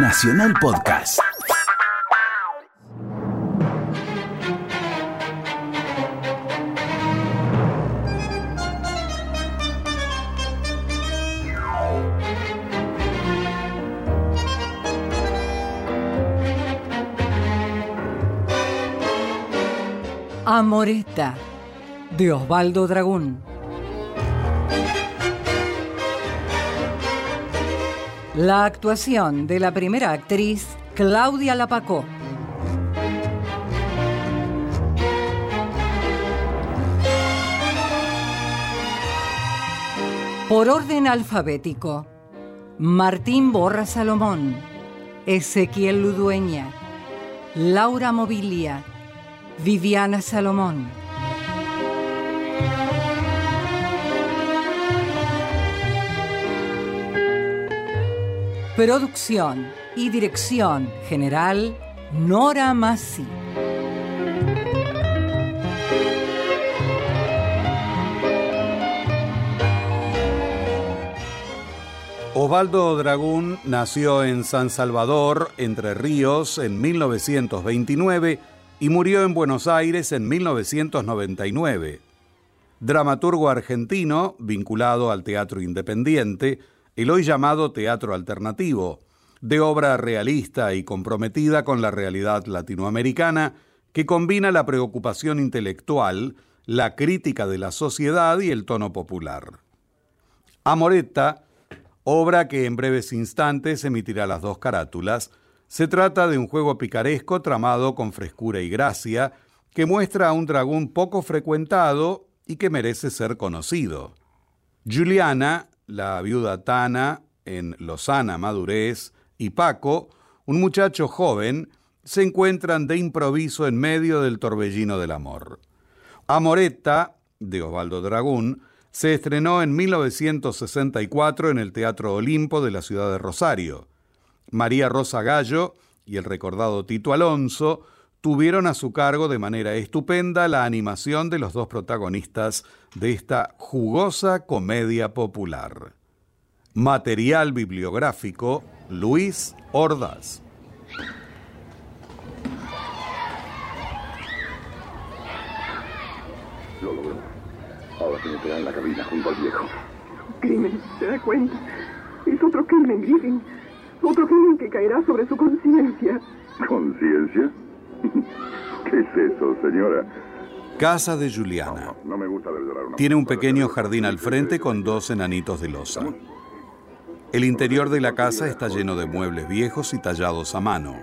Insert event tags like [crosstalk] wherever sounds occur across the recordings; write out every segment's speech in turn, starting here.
Nacional Podcast. Amoreta de Osvaldo Dragún. La actuación de la primera actriz Claudia Lapacó. Por orden alfabético. Martín Borra Salomón, Ezequiel Ludueña, Laura Mobilia, Viviana Salomón. Producción y dirección general Nora Massi. Osvaldo Dragún nació en San Salvador, Entre Ríos, en 1929 y murió en Buenos Aires en 1999. Dramaturgo argentino, vinculado al teatro independiente, el hoy llamado teatro alternativo, de obra realista y comprometida con la realidad latinoamericana, que combina la preocupación intelectual, la crítica de la sociedad y el tono popular. Amoretta, obra que en breves instantes emitirá las dos carátulas, se trata de un juego picaresco tramado con frescura y gracia, que muestra a un dragón poco frecuentado y que merece ser conocido. Juliana, la viuda Tana en Lozana Madurez, y Paco, un muchacho joven, se encuentran de improviso en medio del torbellino del amor. Amoretta, de Osvaldo Dragún, se estrenó en 1964 en el Teatro Olimpo de la ciudad de Rosario. María Rosa Gallo y el recordado Tito Alonso tuvieron a su cargo de manera estupenda la animación de los dos protagonistas de esta jugosa comedia popular. Material bibliográfico Luis Ordaz. Lo logró. Ahora tiene que en la cabina junto al viejo. Crimen, ¿se da cuenta? Es otro crimen, Griffin. Otro crimen que caerá sobre su conciencia. ¿Conciencia? [laughs] ¿Qué es eso, señora? Casa de Juliana. Tiene un pequeño jardín al frente con dos enanitos de losa. El interior de la casa está lleno de muebles viejos y tallados a mano.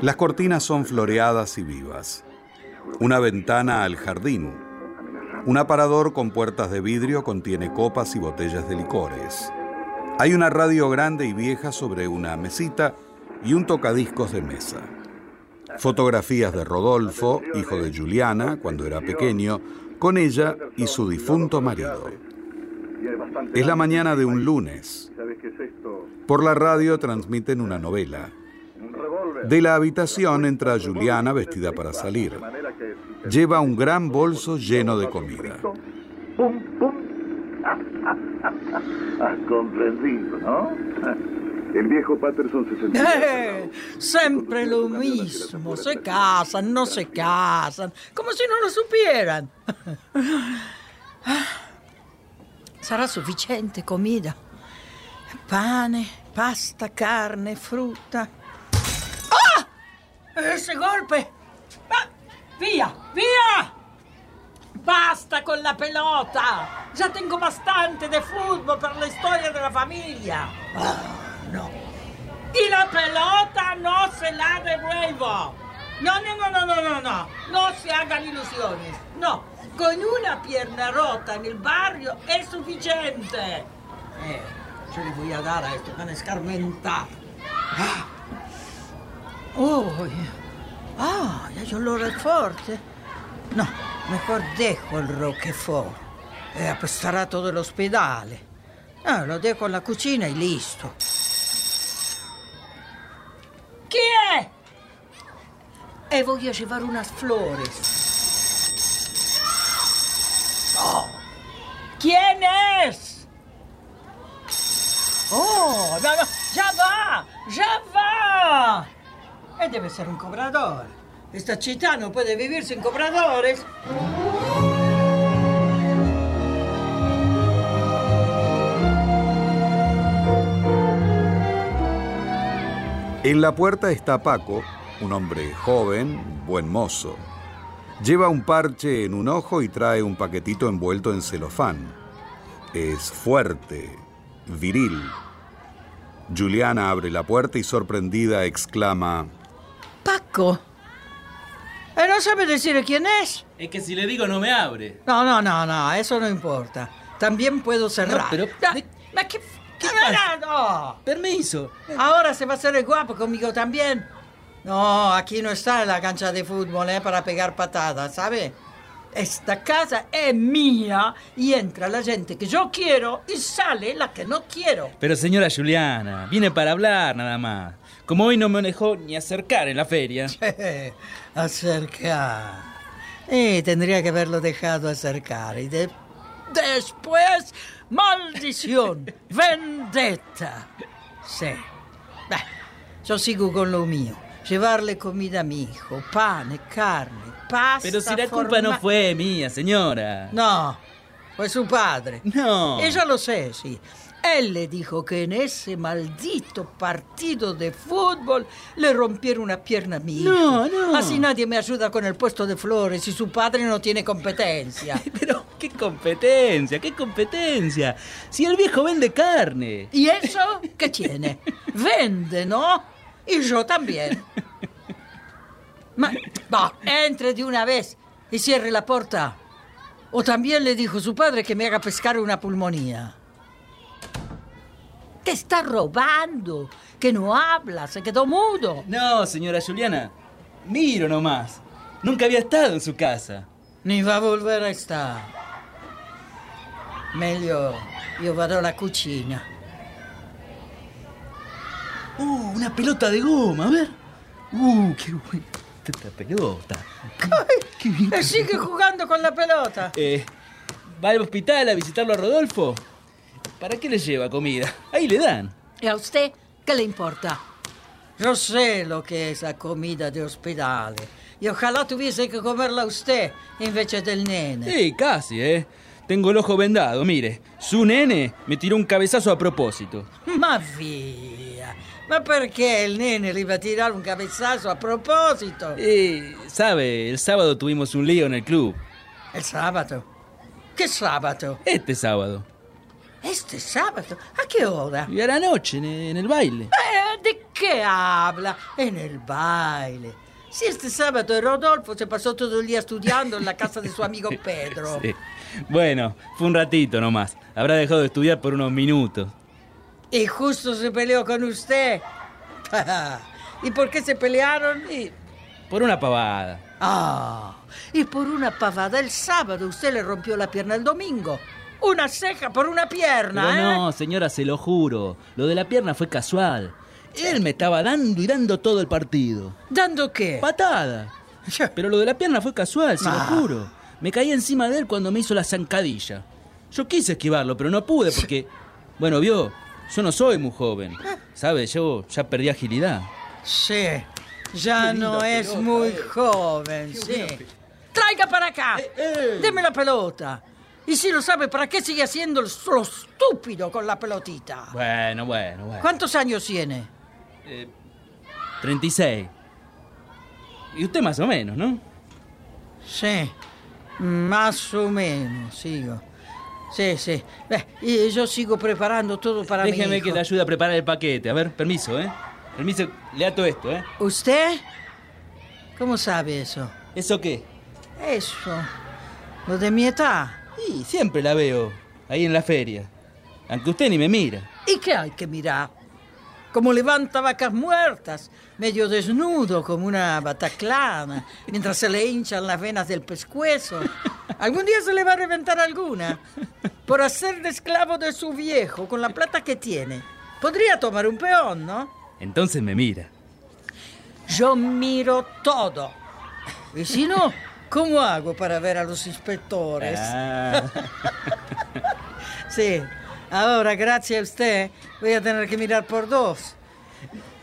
Las cortinas son floreadas y vivas. Una ventana al jardín. Un aparador con puertas de vidrio contiene copas y botellas de licores. Hay una radio grande y vieja sobre una mesita y un tocadiscos de mesa. Fotografías de Rodolfo, hijo de Juliana, cuando era pequeño, con ella y su difunto marido. Es la mañana de un lunes. Por la radio transmiten una novela. De la habitación entra Juliana vestida para salir. Lleva un gran bolso lleno de comida. Has [laughs] comprendido, ¿no? El viejo Patterson se sentía... Eh, siempre lo mismo. Se casan, no se casan. Como si no lo supieran. Sarà sufficiente comida. Pane, pasta, carne, frutta. ¡Ah! Ese golpe. Ah, ¡Via! ¡Via! Basta con la pelota. Ya tengo bastante de fútbol para la historia de la familia. Ah, no. Y la pelota no se la devuelvo. No, no, no, no, no, no, no. No se hagan ilusiones. No. Con una pierna rota en el barrio es suficiente. Eh, yo le voy a dar a este pan escarmentado. Ah. Oh, ah, ya olore forte. No, mejor dejo el Roquefort. E apestará todo el ospedale. Ah, lo dejo en la cucina y listo. ¿Chi è? E voglio llevar unas flores. Oh. ¿Quién es? Oh, no, no, ya va. Ya va. E debe ser un cobrador. Esta città no puede vivir sin cobradores. En la puerta está Paco, un hombre joven, buen mozo. Lleva un parche en un ojo y trae un paquetito envuelto en celofán. Es fuerte, viril. Juliana abre la puerta y sorprendida exclama, Paco. ¿Eh, ¿No sabe decir quién es? Es que si le digo no me abre. No, no, no, no, eso no importa. También puedo cerrar. No, pero- ma ¿Qué, qué. Permiso. Ahora se va a hacer el guapo conmigo también. No, aquí no está la cancha de fútbol eh, para pegar patadas, ¿sabe? Esta casa es mía y entra la gente que yo quiero y sale la que no quiero. Pero señora Juliana, viene para hablar nada más. Como hoy no me dejó ni acercar en la feria. [laughs] acercar. Eh, tendría que haberlo dejado acercar. Y de- después, maldición, vendetta. Sí. Beh, yo sigo con lo mío. Llevarle comida a mi hijo, pane, carne, pasta. Pero si la culpa no fue mía, señora. No, fue su padre. No. Ella lo sé, sí. Él le dijo que en ese maldito partido de fútbol le rompieron una pierna a mi hijo. No, no. Así nadie me ayuda con el puesto de flores y su padre no tiene competencia. [laughs] Pero, ¿qué competencia? ¿Qué competencia? Si el viejo vende carne. ¿Y eso qué tiene? Vende, ¿no? Y yo también. Ma, va, entre de una vez y cierre la puerta. O también le dijo su padre que me haga pescar una pulmonía. Te está robando, que no habla, se quedó mudo. No, señora Juliana. Miro nomás. Nunca había estado en su casa. Ni va a volver a estar. Meglio io vado alla cucina. Uh, una pelota de goma, a ver. Uh, qué buena esta pelota. Qué bien. E sigue jugando con la pelota. Eh, ¿Va al hospital a visitarlo a Rodolfo? ¿Para qué le lleva comida? Ahí le dan. ¿Y a usted qué le importa? Yo sé lo que es la comida de hospedale. Y ojalá tuviese que comerla usted en vez del nene. Sí, casi, ¿eh? Tengo el ojo vendado, mire. Su nene me tiró un cabezazo a propósito. Ma via! Ma perché il nene le iba a tirare un cabezazo a proposito? Eh, sabe, el sábado tuvimos un lío en el club. El sabato. ¿Qué sabato? Este sábado. Este sabato. ¿A qué hora? Y a la noche, en, en el baile. Eh, ¿De qué habla? En el baile. Si este sábado Rodolfo se pasó todo el día estudiando en la casa de su amigo [laughs] Pedro. Sí. Bueno, fue un ratito nomás. Habrá dejado de estudiar por unos minutos. Y justo se peleó con usted. [laughs] ¿Y por qué se pelearon? Y por una pavada. Ah, y por una pavada el sábado usted le rompió la pierna el domingo. Una ceja por una pierna, Pero ¿eh? no, señora, se lo juro. Lo de la pierna fue casual. Él me estaba dando y dando todo el partido. ¿Dando qué? Patada. Pero lo de la pierna fue casual, se Ah. lo juro. Me caí encima de él cuando me hizo la zancadilla. Yo quise esquivarlo, pero no pude porque... Bueno, vio, yo no soy muy joven. ¿Sabe? Yo ya perdí agilidad. Sí, ya no es pelota, muy eh. joven, sí. Traiga para acá. eh. Deme la pelota. Y si lo sabe, ¿para qué sigue haciendo lo estúpido con la pelotita? Bueno, bueno, bueno. ¿Cuántos años tiene? 36. Y usted más o menos, ¿no? Sí, más o menos, sigo. Sí, sí. Y yo sigo preparando todo para mi Déjeme hijo. que le ayude a preparar el paquete. A ver, permiso, ¿eh? Permiso, lea todo esto, ¿eh? ¿Usted? ¿Cómo sabe eso? ¿Eso qué? Eso. Lo de mi edad. Y siempre la veo ahí en la feria. Aunque usted ni me mira. ¿Y qué hay que mirar? Como levanta vacas muertas, medio desnudo como una bataclana, mientras se le hinchan las venas del pescuezo. Algún día se le va a reventar alguna. Por hacer de esclavo de su viejo con la plata que tiene. Podría tomar un peón, ¿no? Entonces me mira. Yo miro todo. Y si no, ¿cómo hago para ver a los inspectores? Ah. [laughs] Sí. Ahora, gracias a usted, voy a tener que mirar por dos.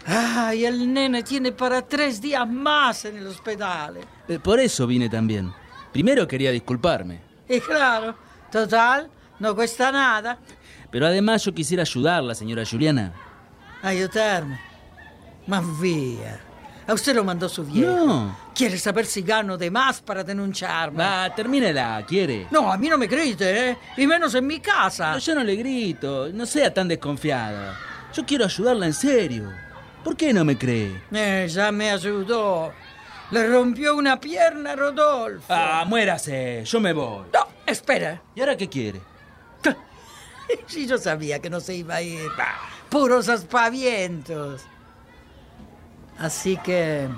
Ay, el nene tiene para tres días más en el hospital. Eh, Por eso vine también. Primero quería disculparme. Y claro, total, no cuesta nada Pero además yo quisiera ayudarla, señora Juliana. ayudarme. Más vía. A usted lo mandó su viejo. No. Quiere saber si gano de más para denunciarme. Va, termínela, ¿quiere? No, a mí no me grite, ¿eh? Y menos en mi casa. No, yo no le grito, no sea tan desconfiada. Yo quiero ayudarla en serio. ¿Por qué no me cree? Eh, ya me ayudó. Le rompió una pierna a Rodolfo. Ah, muérase, yo me voy. No, espera. ¿Y ahora qué quiere? [laughs] Sí, yo sabía que no se iba a ir. Puros aspavientos. Así que...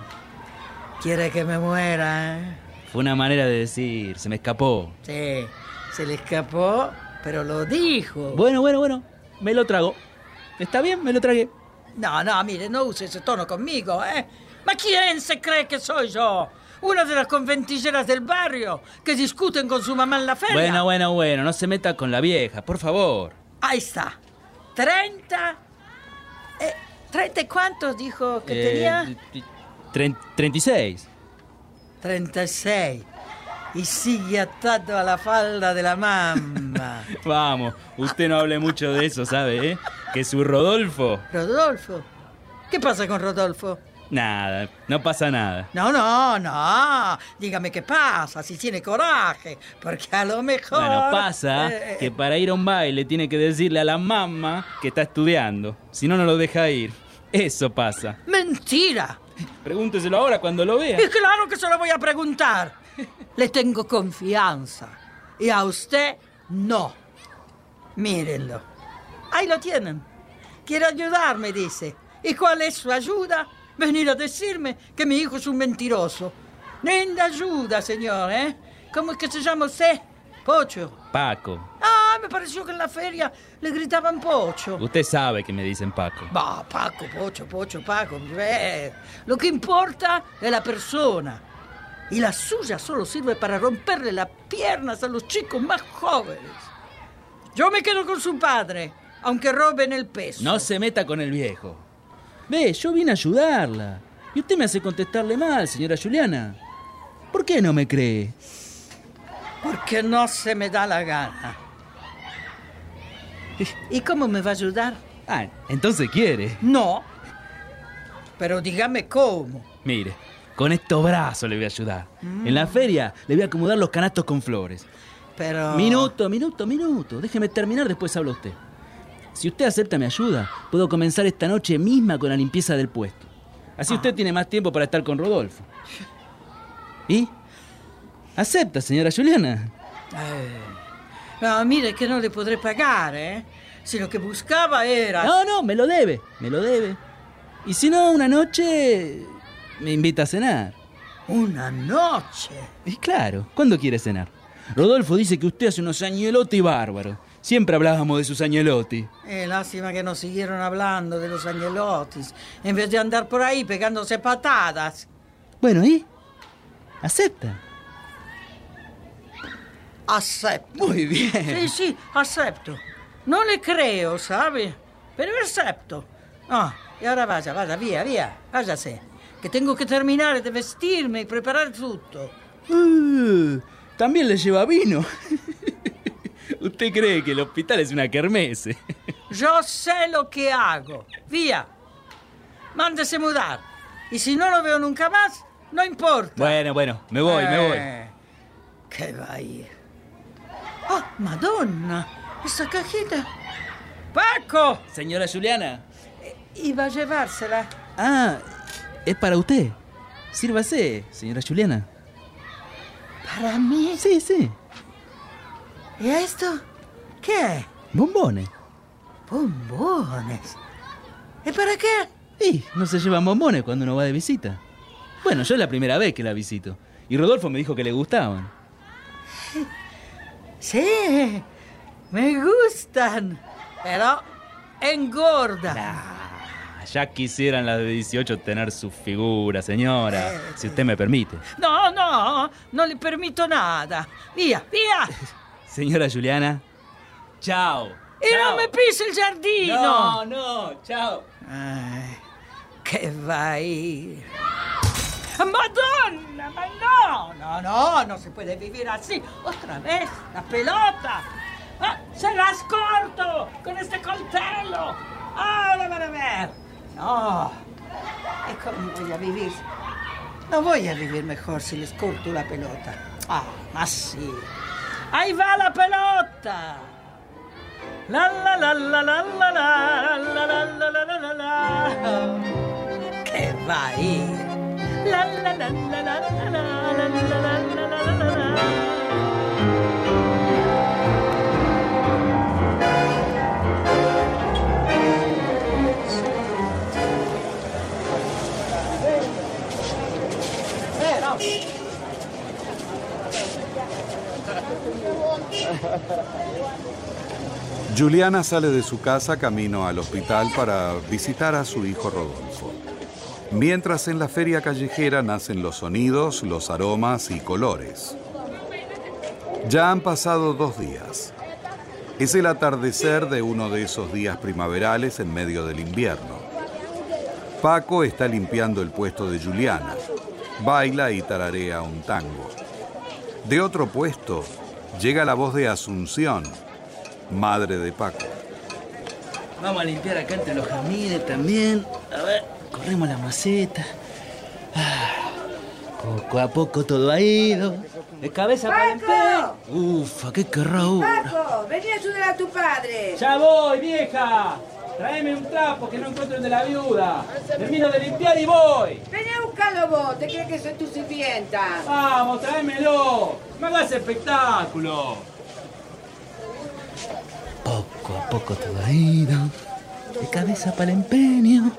Quiere que me muera, ¿eh? Fue una manera de decir, se me escapó. Sí, se le escapó, pero lo dijo. Bueno, bueno, bueno, me lo trago. ¿Está bien? Me lo tragué. No, no, mire, no use ese tono conmigo, ¿eh? ¿Ma quién se cree que soy yo? Una de las conventilleras del barrio que discuten con su mamá en la feria. Bueno, bueno, bueno, no se meta con la vieja, por favor. Ahí está. 30. Eh, ¿30 y cuántos dijo que Eh, tenía? tren- 36. 36. Y sigue atado a la falda de la mamá. [laughs] Vamos, usted no hable mucho de eso, ¿sabe? eh? Que su Rodolfo. Rodolfo. ¿Qué pasa con Rodolfo? Nada, no pasa nada. No, no, no. Dígame qué pasa, si tiene coraje. Porque a lo mejor. Bueno, pasa Eh, que para ir a un baile tiene que decirle a la mamá que está estudiando. Si no, no lo deja ir. Eso pasa. Mentira. Pregúnteselo ahora cuando lo vea. Y claro que se lo voy a preguntar. Le tengo confianza. Y a usted no. Mírenlo. Ahí lo tienen. Quiere ayudarme, dice. ¿Y cuál es su ayuda? Venir a decirme que mi hijo es un mentiroso. Linda ayuda, señor, ¿eh? ¿Cómo es que se llama usted? Pocho. Paco, Ah, me pareció que en la feria le gritaban Pocho. usted sabe que me dicen Paco. Va, Paco, Pocho, Pocho, Paco. eh, lo que importa es la persona. Y la suya solo sirve para romperle las piernas a los chicos más jóvenes. Yo me quedo con su padre, aunque roben el peso. No se meta con el viejo. Ve, yo vine a ayudarla. Y usted me hace contestarle mal, señora Juliana. ¿Por qué no me cree? Porque no se me da la gana. ¿Y cómo me va a ayudar? Ah, entonces quiere. No. Pero dígame cómo. Mire, con estos brazos le voy a ayudar. En la feria le voy a acomodar los canastos con flores. Pero... Minuto, minuto, minuto. Déjeme terminar, después habla usted. Si usted acepta mi ayuda, puedo comenzar esta noche misma con la limpieza del puesto. Así usted tiene más tiempo para estar con Rodolfo. ¿Y? ¿Acepta, señora Juliana? Eh, no, mire que no le podré pagar, ¿eh? Si lo que buscaba era... No, no, me lo debe, me lo debe. Y si no, una noche me invita a cenar. Una noche. Y claro, ¿cuándo quiere cenar? Rodolfo dice que usted hace unos añelotti bárbaros. Siempre hablábamos de sus añelotti. Eh, lástima que nos siguieron hablando de los angelotis, en vez de andar por ahí pegándose patadas. Bueno, ¿y? ¿Acepta? Acepto. Muy bien. Sí, sí, acepto. No le creo, ¿sabe? Pero acepto. Ah, y ahora vaya, vaya, via, via, váyase. Que tengo que terminar de vestirme y preparar tutto. Uh, También le lleva vino. [laughs] Usted cree que el hospital es una kermesse. Yo sé lo que hago. Vía. Mándese mudar. Y si no lo veo nunca más, no importa. Bueno, bueno, me voy, me voy. Eh, ¿Qué va a ir? ¡Oh, Madonna! ¡Esa cajita! ¡Paco! Señora Juliana. Iba a llevársela. Ah, es para usted. Sírvase, señora Juliana. ¿Para mí? Sí, sí. ¿Y esto? ¿Qué? Bombones. Bombones. ¿Y para qué? Y no se llevan bombones cuando uno va de visita. Bueno, yo es la primera vez que la visito. Y Rodolfo me dijo que le gustaban. Sí, me gustan. Pero engorda. Ah, ya quisieran las de 18 tener su figura, señora. Si usted me permite. No, no, no le permito nada. Vía, vía. [laughs] Señora Juliana. Chao. Y no me pise el giardino. No, no, chao. Ay, que va a ir. ¡Madonna! ma no! No, no, no se puede vivir así. Otra vez, la pelota. Ah, ¡Se las corto con este coltello! ¡Ahora van a ver! No. ¿Y cómo voy a vivir? No voy a vivir mejor si les corto la pelota. Ah, más sí. ¡Ahí va la pelota! La la la la la la la la la la la la la la que va a ir. Juliana sale de su casa camino al hospital para visitar a su hijo Rodolfo. Mientras en la feria callejera nacen los sonidos, los aromas y colores. Ya han pasado dos días. Es el atardecer de uno de esos días primaverales en medio del invierno. Paco está limpiando el puesto de Juliana. Baila y tararea un tango. De otro puesto llega la voz de Asunción, madre de Paco. Vamos a limpiar acá entre los jazmines también. A ver, corremos la maceta. Ah, poco a poco todo ha ido. De cabeza para el ¡Paco! Ufa, qué querrá ahora. Paco, vení a ayudar a tu padre. ¡Ya voy, vieja! Tráeme un trapo que no encuentro el de la viuda. Termino de limpiar y voy. Vení a buscarlo vos, te crees que soy tu sirvienta. Vamos, tráemelo. Me hagas espectáculo. Poco a poco todo ha ido. De cabeza para el empeño.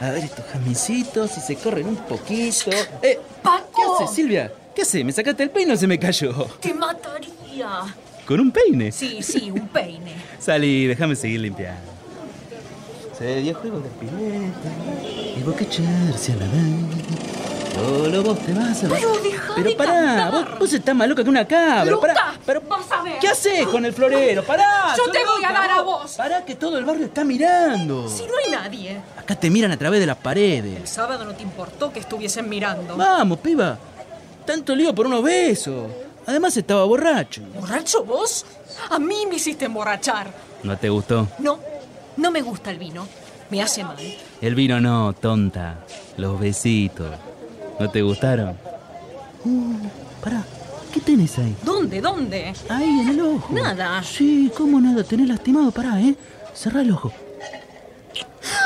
A ver estos jamincitos, si se corren un poquito. Eh, ¡Paco! ¿Qué haces, Silvia? ¿Qué haces? ¿Me sacaste el peine o se me cayó? ¡Te mataría! ¿Con un peine? Sí, sí, un peine. Salí, déjame seguir limpiando. Se dio juego de pileta. Y vos que echarse a la Solo vos te vas a... Pero Pero pará, vos, vos estás más loca que una cabra. Luca, pará, pero, vas a ver. ¿Qué haces con el florero? Pará. Yo te voy a dar a vos. Pará que todo el barrio está mirando. Si no hay nadie. Acá te miran a través de las El paredes. sábado no te importó que estuviesen mirando. Vamos, piba. Tanto lío por unos besos. Además estaba borracho. ¿Borracho vos? A mí me hiciste emborrachar. ¿No te gustó? No, no me gusta el vino. Me hace mal. El vino no, tonta. Los besitos. ¿No te gustaron? Uh, pará. ¿Qué tenés ahí? ¿Dónde? ¿Dónde? Ahí en el ojo. Nada. Sí, ¿cómo nada? Tenés lastimado, pará, ¿eh? Cerrá el ojo.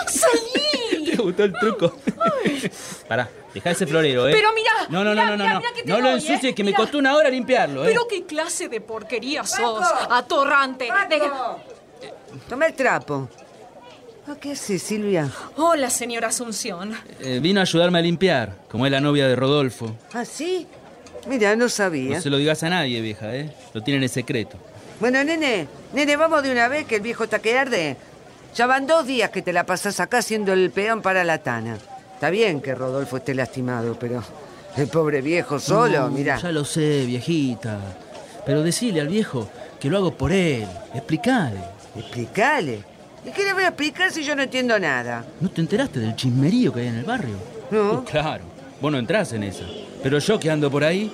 ¡Salí! [laughs] ¿Te gustó el truco? pará, dejá ese florero, ¿eh? Pero mirá, No, no, no, mirá, no, no. mirá, no. mirá que te no lo ensucies, ¿eh? que me costó una hora limpiarlo, ¿eh? ¿Pero qué clase de porquería sos? Paco. Atorrante. Toma el trapo. ¿Qué haces, Silvia? Hola, señora Asunción. Eh, vino a ayudarme a limpiar, como es la novia de Rodolfo. ¿Ah, sí? Mira, no sabía. No se lo digas a nadie, vieja, ¿eh? Lo tienen en secreto. Bueno, nene, nene, vamos de una vez que el viejo está que arde. Ya van dos días que te la pasás acá siendo el peón para la tana. Está bien que Rodolfo esté lastimado, pero el pobre viejo solo, No, mira. Ya lo sé, viejita. Pero decile al viejo que lo hago por él. Explicale. Explicale. ¿Y qué le voy a explicar si yo no entiendo nada? ¿No te enteraste del chismerío que hay en el barrio? No. Uh, claro, vos no entrás en esa. Pero yo que ando por ahí,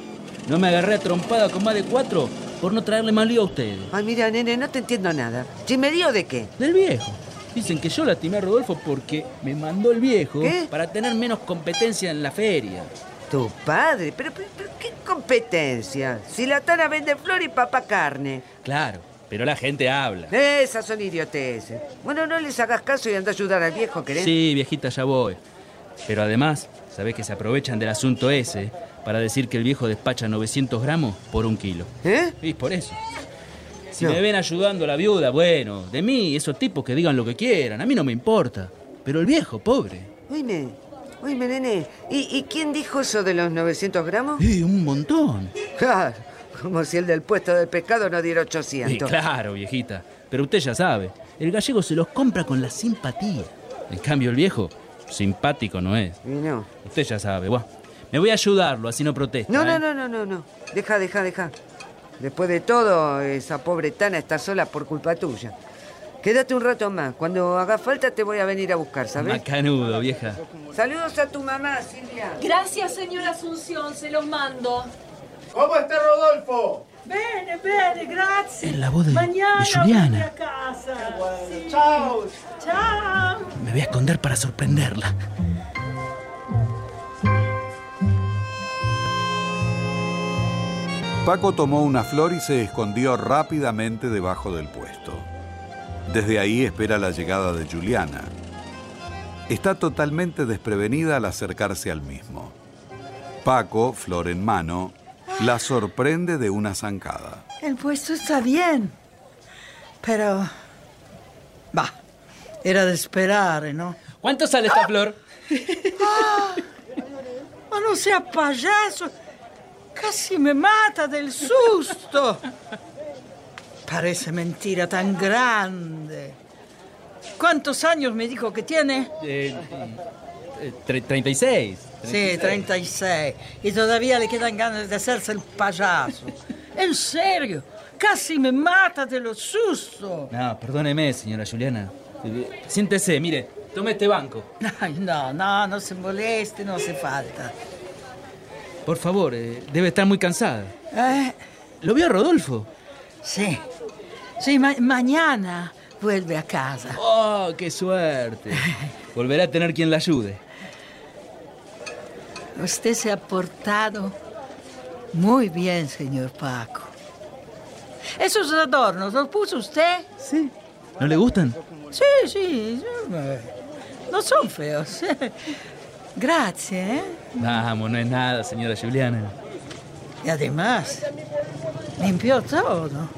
no me agarré a trompada con más de cuatro por no traerle más lío a ustedes. Ay, mira, nene, no te entiendo nada. ¿Chismerío de qué? Del viejo. Dicen que yo lastimé a Rodolfo porque me mandó el viejo ¿Qué? para tener menos competencia en la feria. Tu padre, pero, pero- pero qué competencia. Si la tana vende flor y papá carne. Claro, pero la gente habla. Esas son idioteces. Bueno, no les hagas caso y anda a ayudar al viejo, ¿querés? Sí, viejita, ya voy. Pero además, sabés que se aprovechan del asunto ese para decir que el viejo despacha 900 gramos por un kilo. ¿Eh? Y por eso. Si No. me ven ayudando a la viuda, bueno, de mí, esos tipos que digan lo que quieran, a mí no me importa. Pero el viejo, pobre. Oíme, oíme, nene. ¿Y, y quién dijo eso de los 900 gramos? Eh, un montón. Claro, como si el del puesto del pescado no diera Y 800. claro, viejita. Pero usted ya sabe, el gallego se los compra con la simpatía. En cambio, el viejo, simpático no es. Y no. Usted ya sabe, bueno. Me voy a ayudarlo, así no protesta. No, no, ¿eh? no, no, no, no. Deja, deja, deja. Después de todo, esa pobre Tana está sola por culpa tuya. Quédate un rato más. Cuando haga falta te voy a venir a buscar, ¿sabes? Macanudo, vieja. Saludos a tu mamá, Silvia. Gracias, señora Asunción, se los mando. ¿Cómo está Rodolfo? Bene, bene, grazie. Es la voz de, Mañana de Juliana. a casa. Sí. Chao. Chao. Me voy a esconder para sorprenderla. Paco tomó una flor y se escondió rápidamente debajo del puesto. Desde ahí espera la llegada de Juliana. Está totalmente desprevenida al acercarse al mismo. Paco, flor en mano, la sorprende de una zancada. El puesto está bien. Pero. Va. Era de esperar, ¿no? ¿Cuánto sale esta flor? [laughs] Ma non sea payaso. Casi me mata del susto. Parece mentira tan grande. ¿Cuántos años me dijo que tiene? Eh, eh, tre- 36. Sí, 36. Y todavía le quedan ganas de hacerse el payaso. [laughs] En serio, casi me mata de los sustos. No, perdóneme, señora Juliana. Siéntese, mire, tome este banco. Ay, no, no, no se moleste, no hace falta. Por favor, eh, debe estar muy cansada. Eh, ¿Lo vio Rodolfo? sí, sí, ma- mañana vuelve a casa. ¡Oh, qué suerte! [laughs] Volverá a tener quien la ayude. Usted se ha portado muy bien, señor Paco. Esos adornos, ¿los puso usted? Sí. ¿No le gustan? Sí, sí, no son feos. [laughs] Gracias, ¿eh? Vamos, no es nada, señora Juliana. Y además, limpió todo.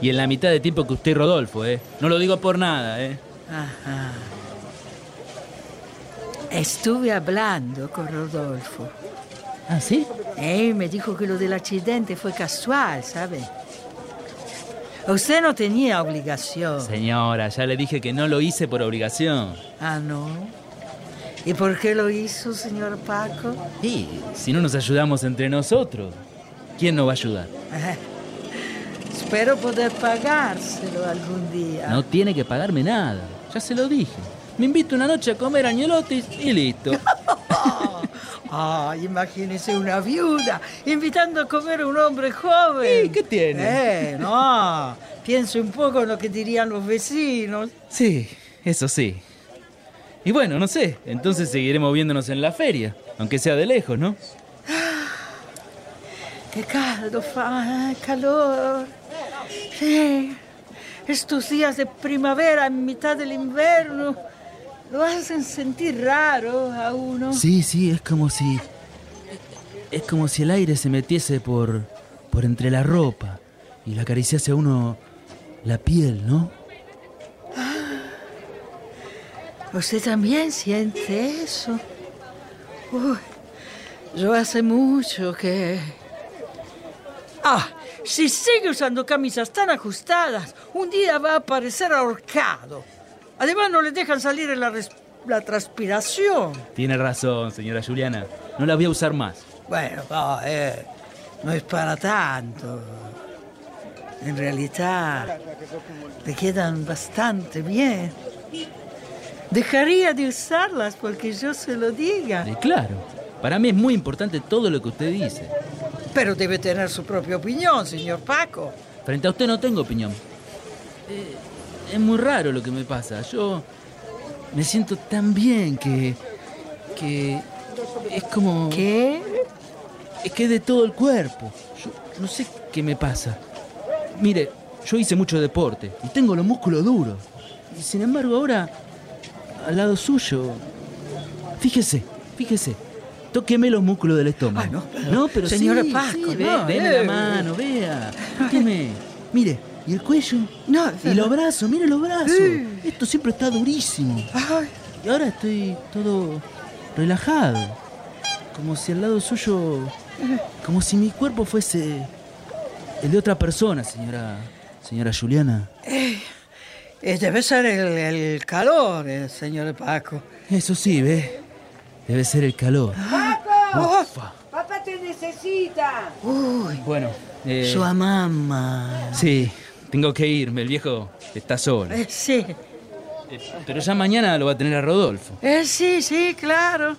Y en la mitad de tiempo que usted Rodolfo, ¿eh? No lo digo por nada, ¿eh? Ajá. Estuve hablando con Rodolfo. ¿Ah, sí? Él me dijo que lo del accidente fue casual, ¿sabe? Usted no tenía obligación. Señora, ya le dije que no lo hice por obligación. Ah, no. ¿Y por qué lo hizo, señor Paco? Y si no nos ayudamos entre nosotros, ¿quién nos va a ayudar? Eh, [laughs] espero poder pagárselo algún día. No tiene que pagarme nada. Ya se lo dije. Me invito una noche a comer añelotes y listo. [laughs] Ay, imagínese una viuda invitando a comer a un hombre joven. ¿Y qué tiene? Eh, no. [laughs] Piense un poco en lo que dirían los vecinos. Sí, eso sí. Y bueno, no sé, entonces seguiremos viéndonos en la feria, aunque sea de lejos, ¿no? Qué caldo fa, calor. Sí. Estos días de primavera en mitad del invierno lo hacen sentir raro a uno. Sí, sí, es como si. Es como si el aire se metiese por. por entre la ropa y le acariciase a uno la piel, ¿no? ¿Usted también siente eso? Uy, yo hace mucho que... Ah, si sigue usando camisas tan ajustadas, un día va a parecer ahorcado. Además, no le dejan salir en la, res- la transpiración. Tiene razón, señora Juliana. No la voy a usar más. Bueno, no, eh, no es para tanto. En realidad, le quedan bastante bien. Dejaría de usarlas porque yo se lo diga. Eh, claro, para mí es muy importante todo lo que usted dice. Pero debe tener su propia opinión, señor Paco. Frente a usted no tengo opinión. Eh, es muy raro lo que me pasa. Yo me siento tan bien que. que. es como. ¿Qué? Es que es de todo el cuerpo. Yo no sé qué me pasa. Mire, yo hice mucho deporte y tengo los músculos duros. Y sin embargo ahora, al lado suyo, fíjese, fíjese, tóqueme los músculos del estómago. Ay, no, pero- no, pero señora sí, Pasco, sí, ve- no, deme eh. la mano, vea, tóqueme. Mire, y el cuello, No, y los brazos, mire los brazos. Sí. Esto siempre está durísimo. Ay, Y ahora estoy todo relajado. Como si al lado suyo. Como si mi cuerpo fuese. el de otra persona, señora. Señora Juliana. eh, debe ser el, el calor, eh, señor Paco. Eso sí, ve. Debe ser el calor. Ufa. Papá te necesita. Uy, Bueno, eh, su mamá. Sí, tengo que irme, el viejo está solo. Eh, sí. Eh, pero ya mañana lo va a tener a Rodolfo. Eh, sí, sí, claro.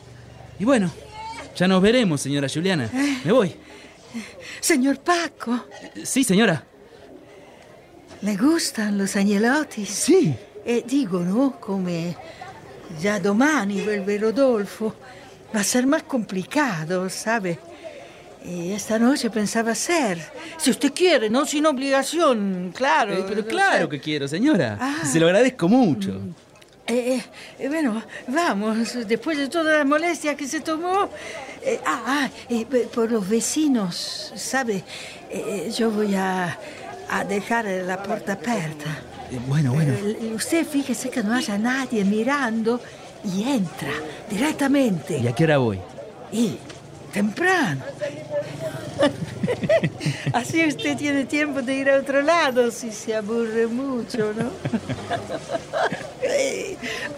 Y bueno, ya nos veremos, señora Juliana. Me voy. Señor Paco, Eh, Sí, señora. ¿le gustan los agnelotis? Sí. E digo, no? Come già domani vuelve Rodolfo. Va a ser más complicado, ¿sabe? Y esta noche pensaba hacer. Si usted quiere, ¿no? Sin obligación, claro. Eh, pero o claro sea, que quiero, señora. Ah. Se lo agradezco mucho. eh, eh, bueno, vamos, después de toda la molestia que se tomó. eh, ah, ah, eh, por los vecinos, ¿sabe? Eh, yo voy a, a dejar la puerta abierta. Eh, bueno, bueno. Eh, usted fíjese que no haya nadie mirando y entra directamente. ¿Y a qué hora voy? Y temprano. [laughs] Así usted tiene tiempo de ir a otro lado si se aburre mucho, ¿no?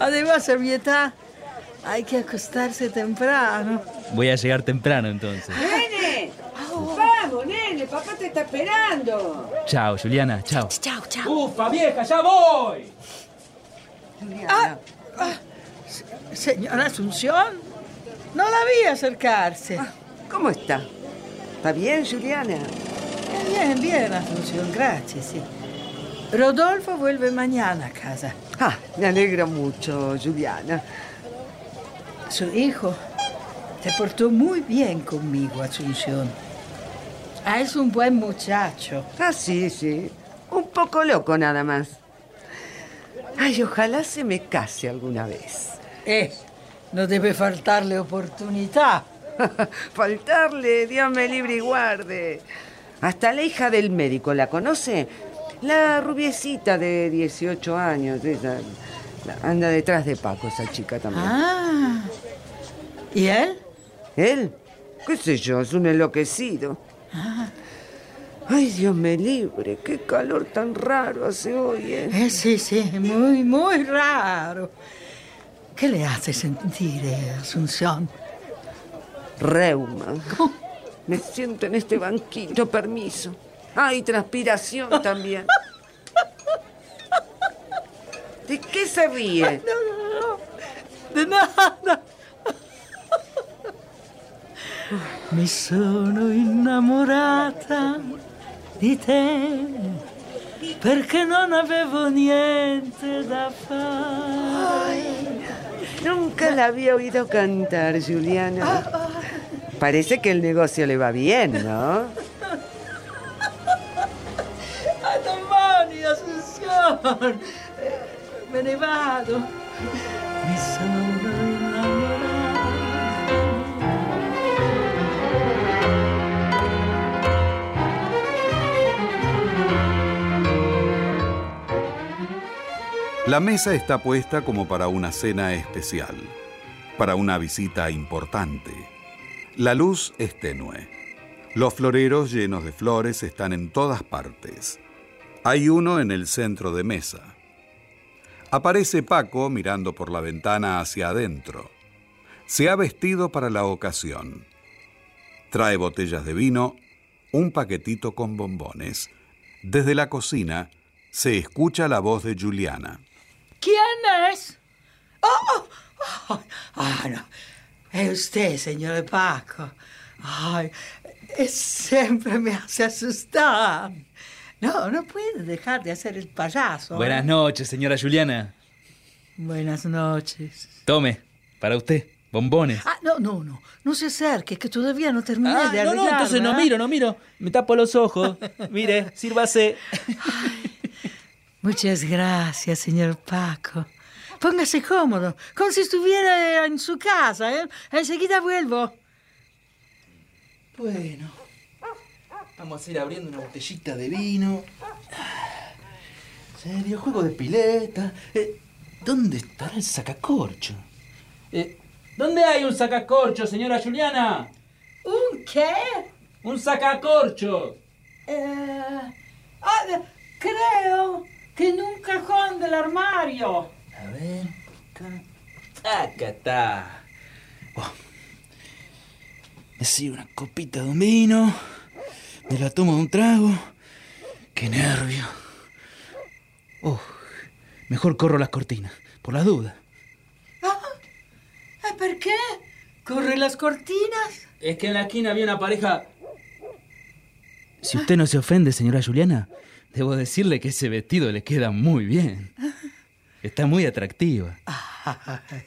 [laughs] Además, a mi edad hay que acostarse temprano. Voy a llegar temprano entonces. ¡Nene! ¡Vamos, nene! Papá te está esperando. Chao, Juliana, chao. Chao, chao. ¡Ufa, vieja, ya voy! Juliana. Señora Asunción, no la vi acercarse. ¿Cómo está? ¿Está bien, Juliana? Bien, bien, Asunción, gracias, sí. Rodolfo vuelve mañana a casa. Ah, me alegra mucho, Juliana. Su hijo se portó muy bien conmigo, Asunción. Ah, es un buen muchacho. Ah, sí, sí. Un poco loco nada más. Ay, ojalá se me case alguna vez. Eh, no debe faltarle oportunidad. [laughs] Faltarle, Dios me libre y guarde. Hasta la hija del médico, ¿la conoce? La rubiecita de 18 años, esa. Anda detrás de Paco, esa chica también. Ah. ¿Y él? ¿Él? ¿Qué sé yo? Es un enloquecido. Ay, Dios me libre. Qué calor tan raro hace hoy, ¿eh? Eh, sí, sí, muy, muy raro. ¿Qué le hace sentir, eh, Asunción? Reuma. Me siento en este banquito, permiso. Ay, transpiración [laughs] también. ¿De qué se ríe? De nada. Mi sono innamorata di te perché non avevo niente da fare. Nunca la había oído cantar, Juliana. Parece que el negocio le va bien, ¿no? A domani, Asunción. Eh, La mesa está puesta como para una cena especial, para una visita importante. La luz es tenue. Los floreros llenos de flores están en todas partes. Hay uno en el centro de mesa. Aparece Paco mirando por la ventana hacia adentro. Se ha vestido para la ocasión. Trae botellas de vino, un paquetito con bombones. Desde la cocina se escucha la voz de Juliana. ¿Quién es? ¡Oh! oh, Ah, no. Es usted, señor Paco. Ay, eh, siempre me hace asustar. No, no puede dejar de hacer el payaso. ¿eh? Buenas noches, señora Juliana. Buenas noches. Tome, para usted, bombones. Ah, no, no, no. No se acerque, que todavía no terminé Ah, de no, no, entonces no arreglarla. miro, no miro. Me tapo los ojos. [laughs] Mire, sírvase. Muchas gracias, señor Paco. Póngase cómodo, como si estuviera en su casa. ¿eh? Enseguida vuelvo. Bueno, vamos a ir abriendo una botellita de vino. Serio, juego de pileta. Eh, ¿Dónde estará el sacacorcho? Eh, ¿Dónde hay un sacacorcho, señora Juliana? ¿Un qué? ¡Un sacacorcho! Eh, ah, creo que en un cajón del armario. A ver, está. Oh. Me sigue una copita de un vino. Me la tomo de un trago. ¡Qué nervio! Oh, mejor corro las cortinas, por las dudas. Ah, ¿Por qué? ¿Corre las cortinas? Es que en la esquina había una pareja... Si usted no se ofende, señora Juliana, debo decirle que ese vestido le queda muy bien. Está muy atractiva. [laughs] Ay,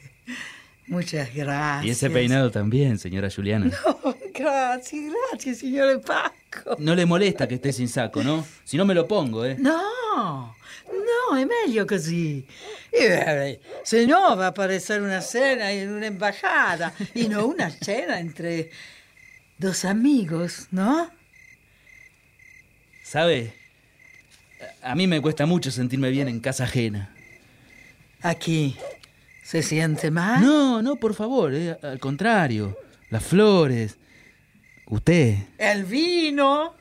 muchas gracias. Y ese peinado también, señora Juliana. Oh, gracias, gracias, signore Paco. No le molesta que esté sin saco, ¿no? Si no me lo pongo, ¿eh? No, no, è meglio così. Eh, se no va a parecer una cena en una embajada y no una cena entre dos amigos, ¿no? ¿Sabe? A mí me cuesta mucho sentirme bien en casa ajena. Aquí, ¿se siente mal? No, no, por favor, eh, al contrario. Las flores. Usted. El vino.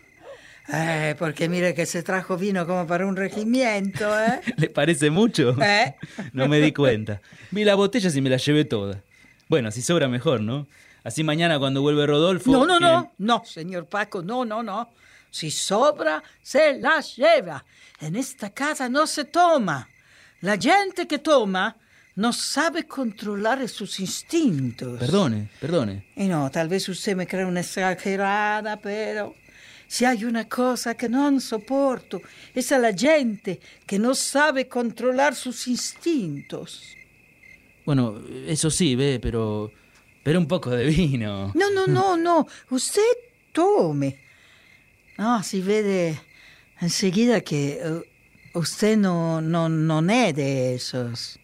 Eh, porque mire que se trajo vino como para un regimiento, ¿eh? [laughs] ¿Le parece mucho? ¿Eh? [laughs] No me di cuenta. Vi la botella y me la llevé toda. Bueno, así sobra mejor, ¿no? Así mañana cuando vuelve Rodolfo... No, no, no, no, señor Paco, no, no, no. Si sobra, se la lleva. En esta casa no se toma. La gente que toma no sabe controlar sus instintos. Perdone, perdone. Y no, tal vez usted me cree una exagerada, pero si hay una cosa que no soporto, es a la gente que no sabe controlar sus instintos. Bueno, eso sí, ve, pero... Pero un poco de vino. No, no, no, no. [laughs] Usted tome. No, si vede enseguida que eh, usted no, no, no es de esos.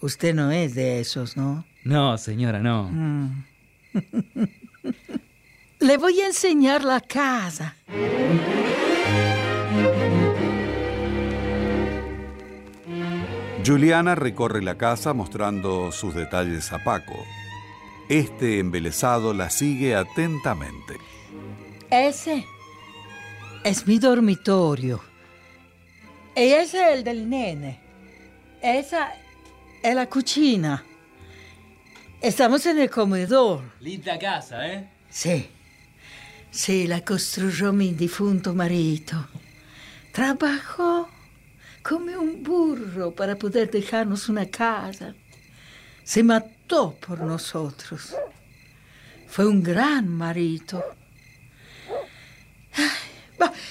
Usted no es de esos, ¿no? No, señora, no. Mm. [laughs] Le voy a enseñar la casa. Juliana recorre la casa mostrando sus detalles a Paco. Este embelesado la sigue atentamente. Ese es mi dormitorio. Y ese es el del nene. Esa es la cocina. Estamos en el comedor. Linda casa, ¿eh? Sí. Sí, la construyó mi difunto marito. Trabajó como un burro para poder dejarnos una casa. Se mató por nosotros. Fue un gran marito.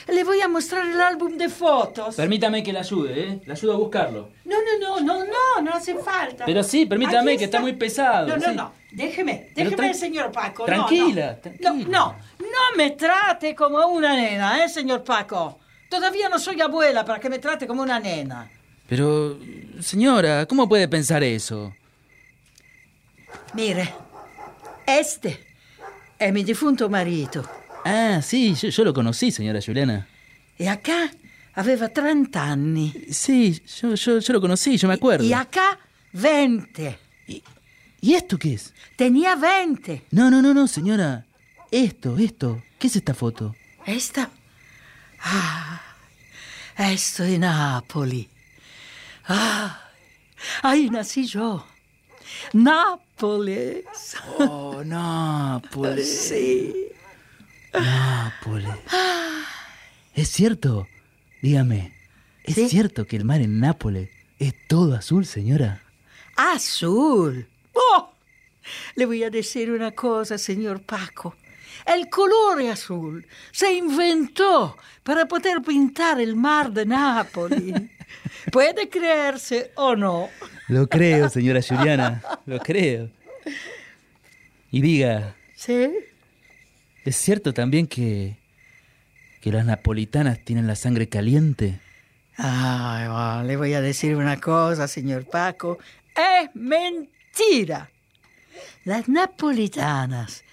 Le voy a mostrar el álbum de fotos. Permítame que la ayude, ¿eh? La ayudo a buscarlo. No, no, no, no, no, no hace falta. Pero sí, permítame, que está muy pesado, No, no, sí. no. Déjeme, déjeme, señor Paco. no, Tranquila, no. tranquila. No, no, no me trate como una nena, ¿eh, señor Paco? Todavía no soy abuela para que me trate como una nena. Pero, señora, ¿cómo puede pensar eso? Mire, este es mi difunto marito. Ah, sí, yo, yo lo conocí, señora Juliana. Y acá aveva 30 anni. Sí, yo, yo, yo lo conocí, yo me acuerdo. Y acá 20. ¿Y esto qué es? Tenía 20. No, no, no, no, señora. Esto, esto. ¿Qué es esta foto? Esta. Ah, esto de Nápoli. Ah, ahí nací yo. Nápoles. Oh, Nápoles. Sí. Nápoles. ¿Es cierto? Dígame, ¿es ¿Sí? cierto que el mar en Nápoles es todo azul, señora? Azul. Oh, le voy a decir una cosa, señor Paco. El color azul se inventó para poder pintar el mar de Nápoles. [laughs] Puede creerse o no. Lo creo, señora Juliana, lo creo. Y diga, ¿Sí? ¿Es cierto también que, que las napolitanas tienen la sangre caliente? Ay, le voy a decir una cosa, señor Paco. Es mentira. Las napolitanas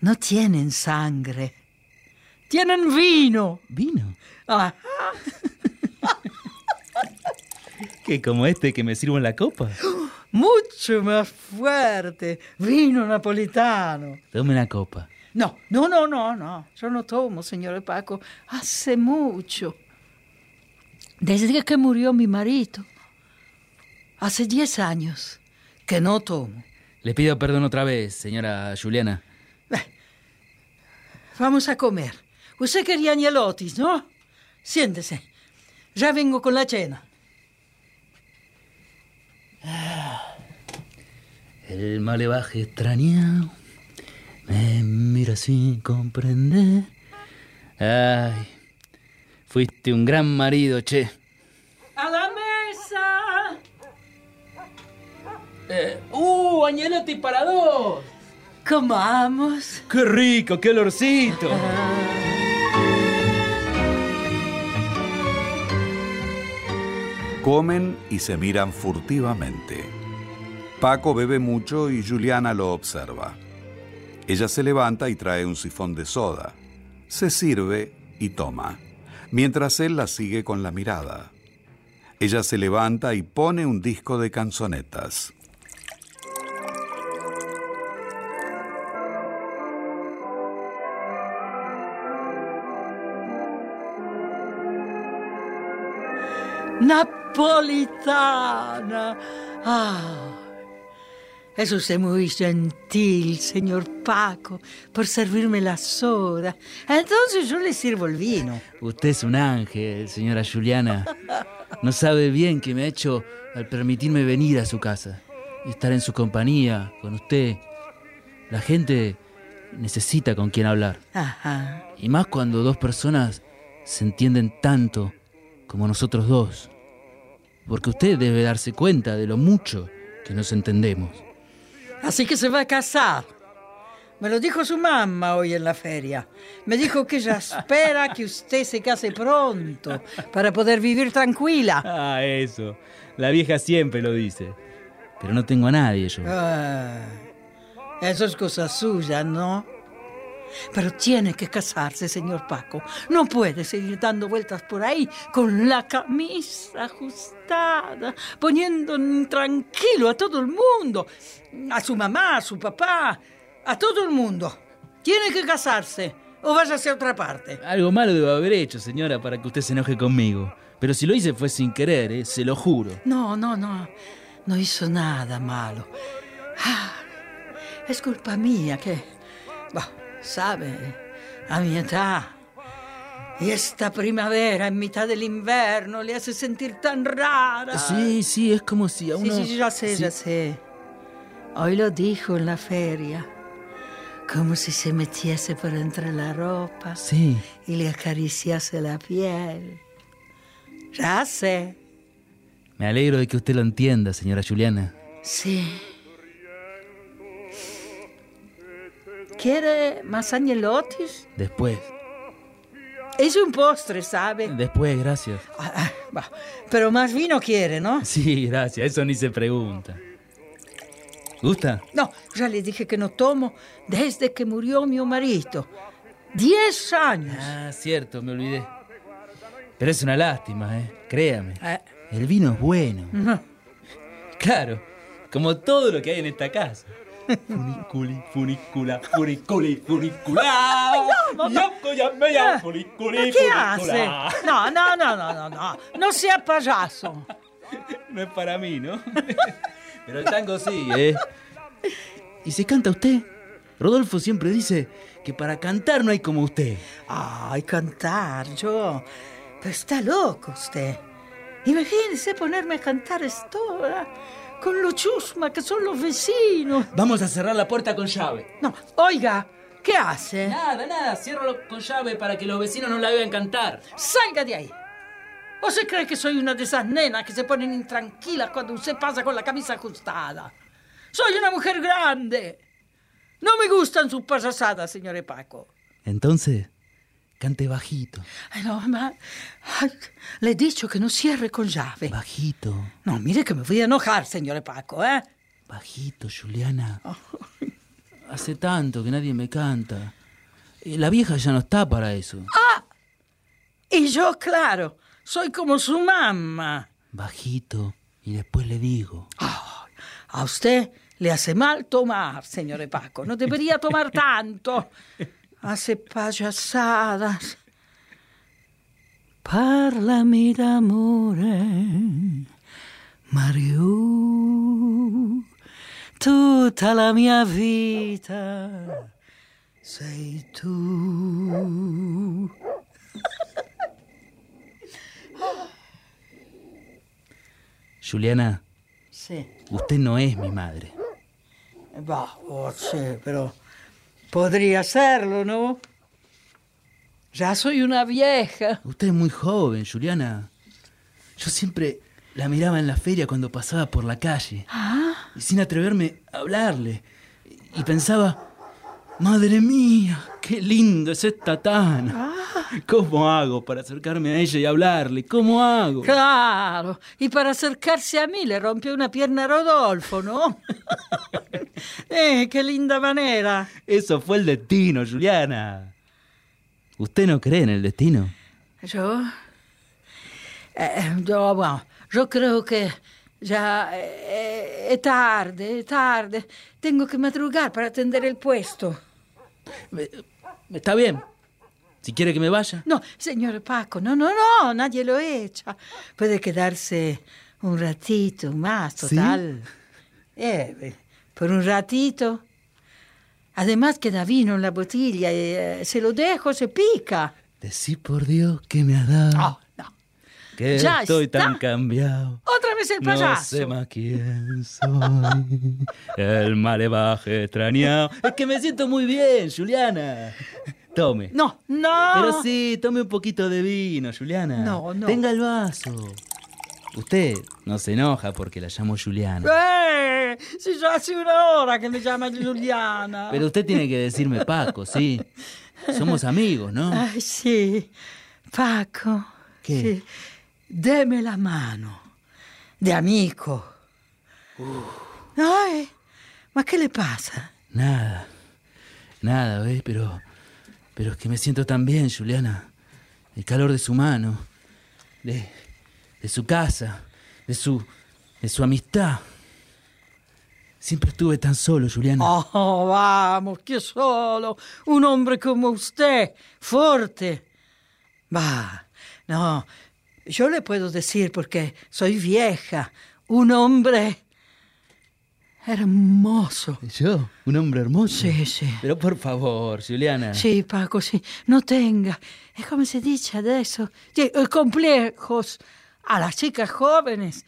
no tienen sangre. Tienen vino. ¿Vino? Ajá. [laughs] ¿Que como este que me sirvo en la copa? [gasps] Mucho más fuerte. Vino napolitano. Tome una copa. No, no, no, no, no. Yo no tomo, señor Paco. Hace mucho. Desde que murió mi marido. Hace 10 años que no tomo. Le pido perdón otra vez, señora Juliana. Vamos a comer. Usted quería añelotis, ¿no? Siéntese. Ya vengo con la cena. El malevaje extrañado me mira sin comprender. Ay, fuiste un gran marido, che. ¡A la mesa! Eh, ¡Uh, añelote para dos! Comamos. ¡Qué rico, qué olorcito! Comen y se miran furtivamente. Paco bebe mucho y Juliana lo observa. Ella se levanta y trae un sifón de soda. Se sirve y toma, mientras él la sigue con la mirada. Ella se levanta y pone un disco de canzonetas. Napolitana. Ah. Es usted muy gentil, señor Paco, por servirme la soda. Entonces yo le sirvo el vino. Usted es un ángel, señora Juliana. No sabe bien que me ha hecho al permitirme venir a su casa y estar en su compañía, con usted. La gente necesita con quien hablar. Ajá. Y más cuando dos personas se entienden tanto como nosotros dos. Porque usted debe darse cuenta de lo mucho que nos entendemos. Así que se va a casar. Me lo dijo su mamá hoy en la feria. Me dijo que ella espera que usted se case pronto para poder vivir tranquila. Ah, eso. La vieja siempre lo dice. Pero no tengo a nadie yo. Ah, eso es cosa suya, ¿no? Pero tiene que casarse, señor Paco. No puede seguir dando vueltas por ahí con la camisa ajustada, poniendo tranquilo a todo el mundo, a su mamá, a su papá, a todo el mundo. Tiene que casarse o váyase a otra parte. Algo malo debo haber hecho, señora, para que usted se enoje conmigo. Pero si lo hice fue sin querer, ¿eh? se lo juro. No, no, no. No hizo nada malo. Ah, es culpa mía que... Bah, sabe, a mi edad. Y esta primavera en mitad del invierno le hace sentir tan rara. Sí, sí, es como si a uno... Sí, sí, ya sé, Sí. ya sé. Hoy lo dijo en la feria. Como si se metiese por entre la ropa Sí. y le acariciase la piel. Ya sé. Me alegro de que usted lo entienda, señora Juliana. Sí. ¿Quiere más añelotis? Después. Es un postre, ¿sabe? Después, gracias. Ah, ah. Pero más vino quiere, ¿no? Sí, gracias. Eso ni se pregunta. ¿Gusta? No, ya le dije que no tomo desde que murió mi marido. Diez años. Ah, cierto, me olvidé. Pero es una lástima, ¿eh? Créame. Eh, El vino es bueno. Claro, como todo lo que hay en esta casa. Funiculi, funicula, funiculi, funicula. Yoko, ya me ya, funiculi, ¿Qué funicula. hace? No, no, no, no, no, no. No sea payaso. [laughs] No es para mí, ¿no? [laughs] Pero el tango sí, ¿eh? ¿Y se canta usted? Rodolfo siempre dice que para cantar no hay como usted. Ay, cantar, yo. Pero está loco usted. Imagínese ponerme a cantar esto ahora, con lo chusma que son los vecinos. Vamos a cerrar la puerta con llave. No, oiga, ¿qué hace? Nada, nada, ciérralo con llave para que los vecinos no la vean cantar. Salga de ahí. ¿O se cree que soy una de esas nenas que se ponen intranquilas cuando usted pasa con la camisa ajustada? Soy una mujer grande. No me gustan sus payasadas, señor Paco. Entonces, cante bajito, Ay, no, ma- ay, le he dicho que no cierre con llave. bajito, No, mire que me voy a enojar, señor Paco, ¿eh? bajito, Juliana. Hace tanto que nadie me canta. Eh, La vieja ya no está para eso. Y yo, claro, soy como su mamá. Bajito, y después le digo. A usted le hace mal tomar, señor Paco. No debería tomar [laughs] tanto. Hace payasadas. Parlami d'amore, Mario. Tutta la mia vita sei tu. Juliana, Sí. usted no es mi madre. Bah, oh, sí, pero podría serlo, ¿no? Ya soy una vieja. Usted es muy joven, Juliana. Yo siempre la miraba en la feria cuando pasaba por la calle. Y sin atreverme a hablarle. Y pensaba, madre mía, qué lindo es esta Tana. ¿Cómo hago para acercarme a ella y hablarle? ¿Cómo hago? Claro, y para acercarse a mí le rompió una pierna a Rodolfo, ¿no? [laughs] eh, qué linda manera. Eso fue el destino, Juliana. ¿Usted no cree en el destino? Yo, eh, yo, bueno, yo creo que ya eh, es tarde, es tarde. Tengo que madrugar para atender el puesto. Está bien. Si quiere que me vaya. No, señor Paco, no, no, no, nadie lo echa. Puede quedarse un ratito más, ¿Sí? total. Eh, por un ratito. Además queda vino en la botella y eh, se lo dejo, se pica. Decí por Dios que me ha dado. Oh, no. Que ya estoy está. tan cambiado. Otra vez el No payaso. sé más quién soy. El malevaje extrañado. Es que me siento muy bien, Juliana. Tome. No, no. Pero sí, tome un poquito de vino, Juliana. No, no. Tenga el vaso. Usted no se enoja porque la llamo Juliana. Eh, si ya hace una hora que me llama Juliana. Pero usted tiene que decirme Paco, sí. Somos amigos, ¿no? Ay, sí. Paco. ¿Qué? sí. Deme la mano. De amigo. Ay, ¿ma qué le pasa? Nada. Nada, ¿ves? Pero. Pero es que me siento tan bien, Juliana. El calor de su mano. De. de su casa. De su. de su amistad. Siempre estuve tan solo, Juliana. Oh, vamos, que solo. Un hombre como usted, fuerte. Va, no, yo le puedo decir porque soy vieja. Un hombre hermoso. ¿Yo? ¿Un hombre hermoso? Sí, sí. Pero por favor, Juliana. Sí, Paco, sí. No tenga, es como se dice adesso, sí, eh, complejos. A las chicas jóvenes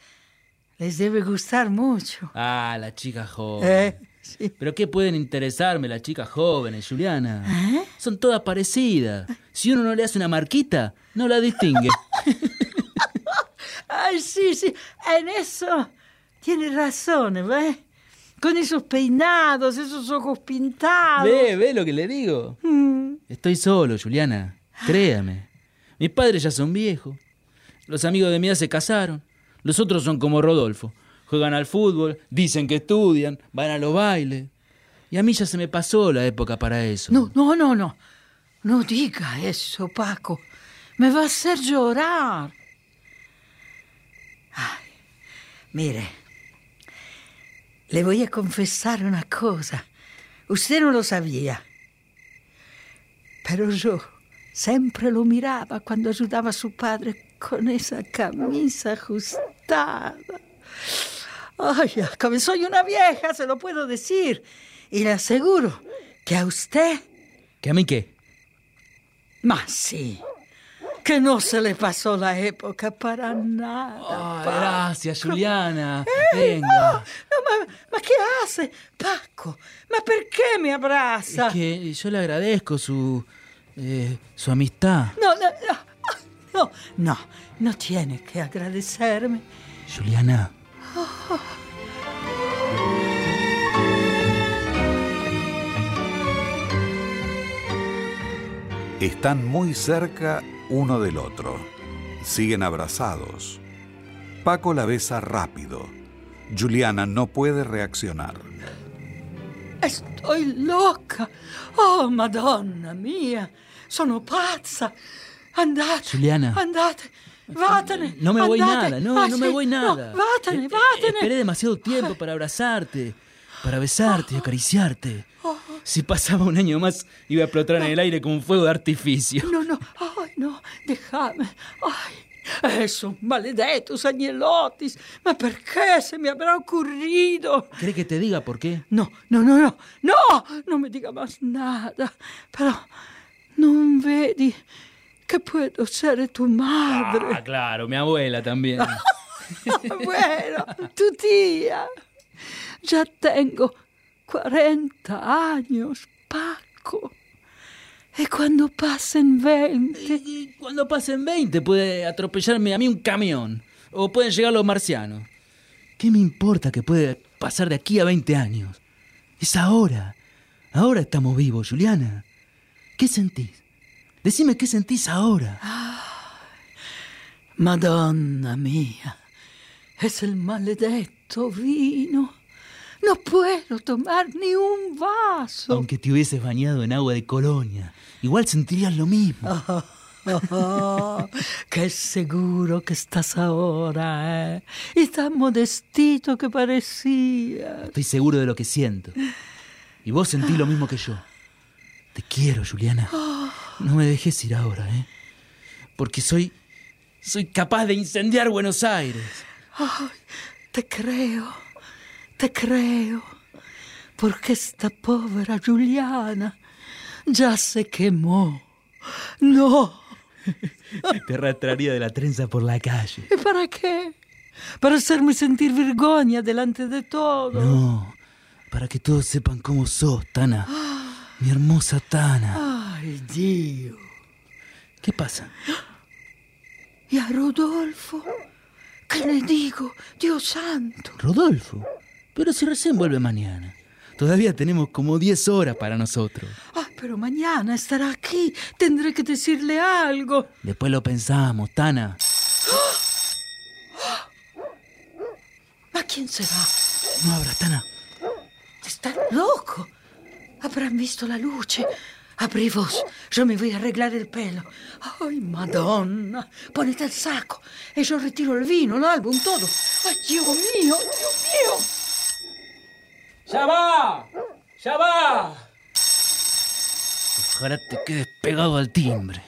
les debe gustar mucho. Ah, la chica joven. Eh, sí. ¿Pero qué pueden interesarme las chicas jóvenes, Juliana? ¿Eh? Son todas parecidas. Si uno no le hace una marquita, no la distingue. [laughs] Ay, sí, sí, en eso tiene razón, ¿ves? Con esos peinados, esos ojos pintados. ¿Ve, ve lo que le digo? Mm. Estoy solo, Juliana. Créame. Mis padres ya son viejos. Los amigos de mi edad se casaron. Los otros son como Rodolfo. Juegan al fútbol, dicen que estudian, van a los bailes. Y a mí ya se me pasó la época para eso. No, no, no, no. No diga eso, Paco. Me va a hacer llorar. Ay, mire, le voy a confesar una cosa. Usted no lo sabía. Pero yo siempre lo miraba cuando ayudaba a su padre con esa camisa ajustada. Ay, como soy una vieja, se lo puedo decir. Y le aseguro que a usted, ¿Que a mí qué? más sí, que no se le pasó la época para nada. Paco. gracias, Juliana. Eh, Venga. no, no, ma, ma che hace? Paco, ma perché mi abbraccia? Es que yo le agradezco su. eh, su amistad. No, no, no, no, no, no tiene que agradecerme. Juliana. Están muy cerca uno del otro. Siguen abrazados. Paco la besa rápido. Juliana no puede reaccionar. Estoy loca. Oh, Madonna mia, sono pazza. Andate, Juliana. andate, vatene. No me voy nada, no, Ah, no me voy nada. No, vatene, Eh, eh, vatene. Esperé demasiado tiempo para abrazarte, para besarte y Si pasaba un año más, iba a explotar en el aire con un fuego de artificio. No, no, ay, no, déjame. Ay, esos maledetos agnellotis. Ma perché se mi avrà ocurrido? ¿Cree que te diga por qué? No, no, no, no, no, non mi dica más nada. Però non vedi che puedo essere tu madre. Ah, claro, mi abuela también. [laughs] bueno, tu tía. Ya tengo 40 años, Paco. Y cuando pasen 20. Y cuando pasen 20 puede atropellarme a mí un camión. O pueden llegar los marcianos. ¿Qué me importa que puede pasar de aquí a 20 años? Es ahora. Ahora estamos vivos, Juliana. ¿Qué sentís? Decime qué sentís ahora. Madonna mía, es el maledetto vino. No puedo tomar ni un vaso. Aunque te hubieses bañado en agua de colonia, igual sentirías lo mismo. Oh, qué seguro que estás ahora, ¿eh? Y tan modestito que parecía. Estoy seguro de lo que siento. Y vos sentís lo mismo que yo. Te quiero, Juliana. No me dejes ir ahora, ¿eh? Porque soy. Soy capaz de incendiar Buenos Aires. Ay, te creo, te creo. Porque esta pobre Juliana ya se quemó. No. [laughs] Te arrastraría de la trenza por la calle. ¿Y para qué? Para hacerme sentir vergüenza delante de todo. No, para que todos sepan cómo sos, Tana. Mi hermosa Tana. Ay, Dios. ¿Qué pasa? [gasps] ¿Y a Rodolfo? ¿Qué le digo? Dios santo. Rodolfo. Pero si recién vuelve mañana. Todavía tenemos como 10 horas para nosotros. Ah, pero mañana estará aquí. Tendré que decirle algo. Después lo pensamos, Tana. [gasps] ¿A quién será? No abras, Tana. Están loco. Habrán visto la luce. Abrí vos. Yo me voy a arreglar el pelo. Ay, Madonna. Ponete el saco. Y yo retiro el vino, el álbum, todo. Ay, Dios mío, Dios mío. ¡Ya va! ¡Ya va! Ojalá te quedes pegado al timbre.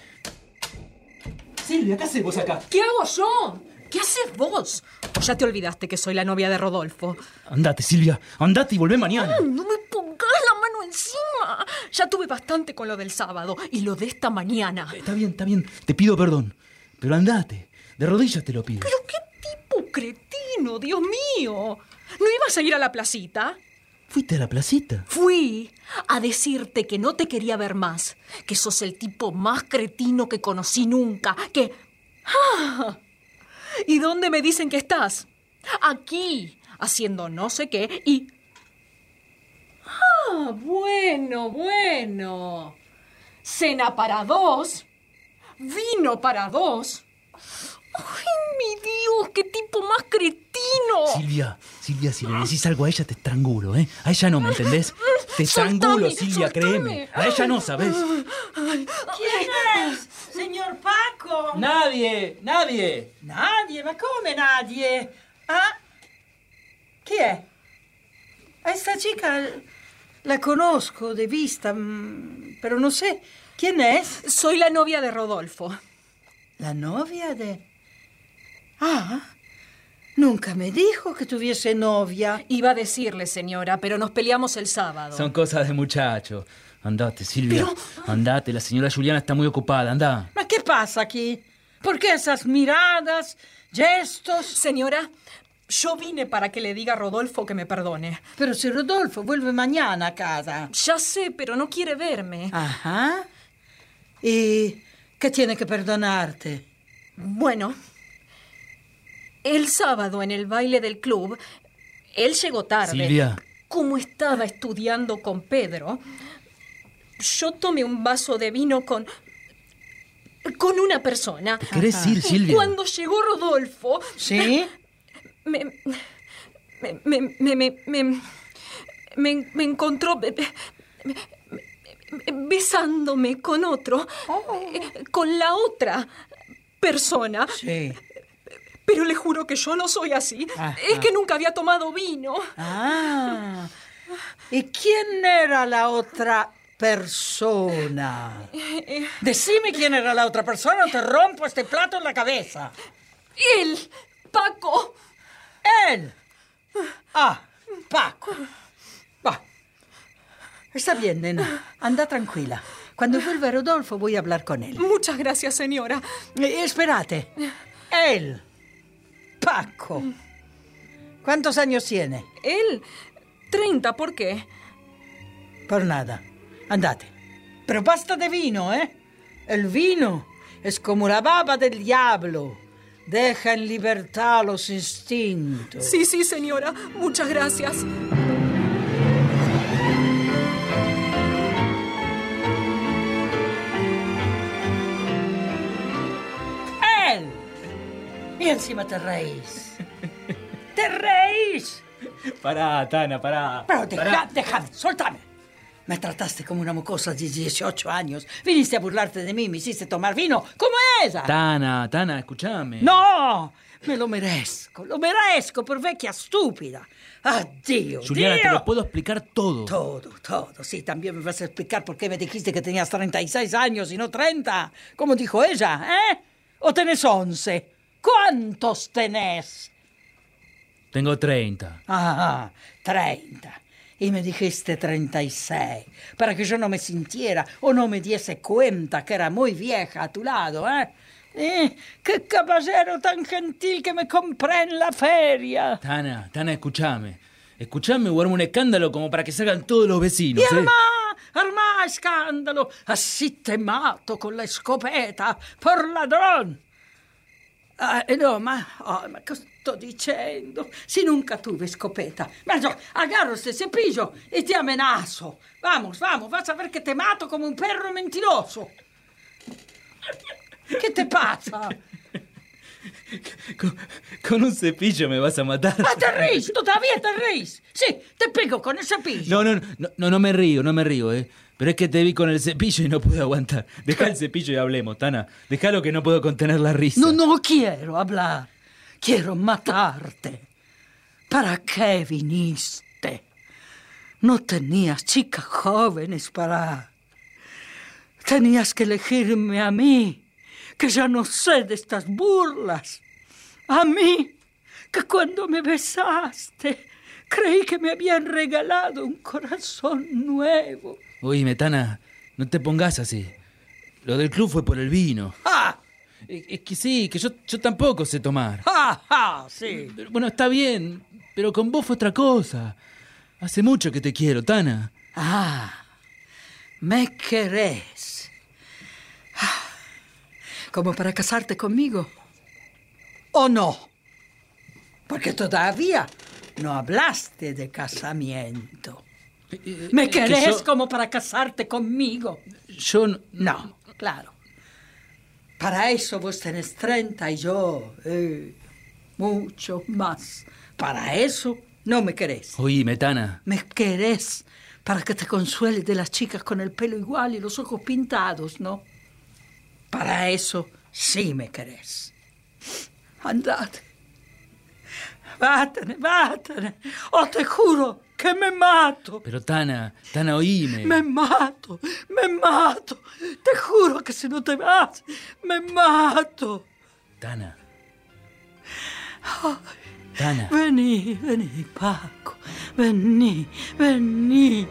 Silvia, ¿qué haces vos acá? ¿Qué hago yo? ¿Qué haces vos? ¿O ya te olvidaste que soy la novia de Rodolfo? Andate, Silvia. Andate y volvé mañana. No me pongas la mano encima. Ya tuve bastante con lo del sábado y lo de esta mañana. Está bien, está bien. Te pido perdón. Pero andate. De rodillas te lo pido. Pero qué tipo cretino, Dios mío. ¿No ibas a ir a la placita? ¿Fuiste a la placita? Fui a decirte que no te quería ver más, que sos el tipo más cretino que conocí nunca, que... ¡Ah! ¿Y dónde me dicen que estás? Aquí, haciendo no sé qué y... Ah, bueno, bueno. Cena para dos. Vino para dos. ¡Ay, mi Dios! ¡Qué tipo más cretino! Silvia, Silvia, si le decís algo a ella te estrangulo, ¿eh? A ella no, ¿me entendés? Te estrangulo, Silvia, soltame. créeme. A ella no, ¿sabes? ¿Quién es? Señor Paco. Nadie, nadie. Nadie, ma come nadie? Ah? Chi è? A esta chica la conozco de vista, mm, pero no sé quién es. Soy la novia de Rodolfo. La novia de... Ah, nunca me dijo que tuviese novia. Iba a decirle, señora, pero nos peleamos el sábado. Son cosas de muchacho. Andate, Silvia. Andate, la señora Juliana está muy ocupada, anda. ¿Ma qué pasa aquí? ¿Por qué esas miradas, gestos? Señora, yo vine para que le diga a Rodolfo que me perdone. Pero si Rodolfo vuelve mañana a casa. Ya sé, pero no quiere verme. Ajá. ¿Y qué tiene que perdonarte? Bueno, el sábado en el baile del club, él llegó tarde. Silvia. Como estaba estudiando con Pedro, yo tomé un vaso de vino con. con una persona. ¿Te querés ir, Y Silvia? Cuando llegó Rodolfo. ¿Sí? Me. me. me. me. me, me- me- me encontró. me- me- me- besándome con otro. eh, con la otra persona. Sí. Pero le juro que yo no soy así. Es que nunca había tomado vino. Ah. ¿Y quién era la otra persona? [laughs] Decime quién era la otra persona o te rompo este plato en la cabeza. Él, Paco. Él. Ah, Paco. Va. Está bien, nena. Anda tranquila. Cuando vuelva Rodolfo voy a hablar con él. Muchas gracias, señora. Eh, espérate. Él. Paco. ¿Cuántos años tiene? Él, 30, ¿por qué? Por nada. Andate. Pero basta de vino, ¿eh? El vino es como la baba del diablo. Deja en libertad los instintos. Sí, sí, señora. Muchas gracias. Y encima te reís. [laughs] ¡Te reís! Pará, Tana, pará. Pero deja, Pará. déjame, suéltame. Me trataste como una mocosa de 18 años. Viniste a burlarte de mí, me hiciste tomar vino como ella. Tana, Tana, escúchame. No, me lo merezco, lo merezco por vecchia stúpida. Adiós. Juliana, te lo puedo explicar todo. Todo, todo. Sí, también me vas a explicar por qué me dijiste que tenías 36 años y no 30. Como dijo ella, ¿eh? ¿O tenés 11? ¿Cuántos tenés? Tengo 30. Ah, 30. Y me dijiste 36, para que yo no me sintiera o no me diese cuenta que era muy vieja a tu lado, ¿eh? Eh, ¡Qué caballero tan gentil que me compré en la feria! Tana, Tana, escúchame. Escúchame o armo un escándalo como para que salgan todos los vecinos. Y ¿eh? armá, armá escándalo, así te mato con la escopeta por ladrón. Ah, no, ma, oh, ma cosa sto dicendo? Se nunca tuve scopeta. Ma yo, agarro este cepillo y te amenazo. Vamos, vamos, vas a ver que te mato como un perro mentiroso. ¿Qué te pasa? Con, con un cepillo me vas a matar. Ah, te ríes, todavía te ríes. Sí, te pego con el cepillo. No, no, no, no, no me río, no me río, ¿eh? Pero es que te vi con el cepillo y no puedo aguantar. Deja el cepillo y hablemos, Tana. Déjalo que no puedo contener la risa. No, no quiero hablar. Quiero matarte. ¿Para qué viniste? No tenías chicas jóvenes para... Tenías que elegirme a mí, que ya no sé de estas burlas. A mí, que cuando me besaste, creí que me habían regalado un corazón nuevo. Oíme, Tana, no te pongas así. Lo del club fue por el vino. ¡Ah! Es que sí, que yo, yo tampoco sé tomar. ¡Ah, ah! Sí. Pero, Bueno, está bien, pero con vos fue otra cosa. Hace mucho que te quiero, Tana. Ah, me querés. Ah, ¿Como para casarte conmigo? ¿O no? Porque todavía no hablaste de casamiento. ¿Me que querés yo- como para casarte conmigo? Yo no... No, claro. Para eso vos tenés 30 y yo eh, mucho más. Para eso no me querés. Oíme, Tana. Me querés para que te consueles de las chicas con el pelo igual y los ojos pintados, ¿no? Para eso sí me querés. Andate. Vátene, vátene. O te juro que me mato. Pero Tana, Tana, oíme. Me mato, me mato. Te juro que si no te vas, me mato. Tana. Tana. Vení, vení, Paco. Vení, vení.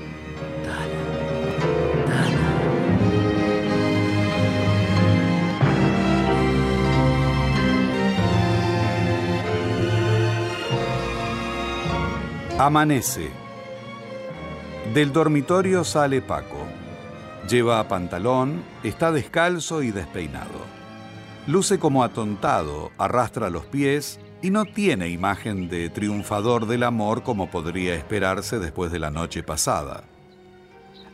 Amanece. Del dormitorio sale Paco. Lleva pantalón, está descalzo y despeinado. Luce como atontado, arrastra los pies y no tiene imagen de triunfador del amor como podría esperarse después de la noche pasada.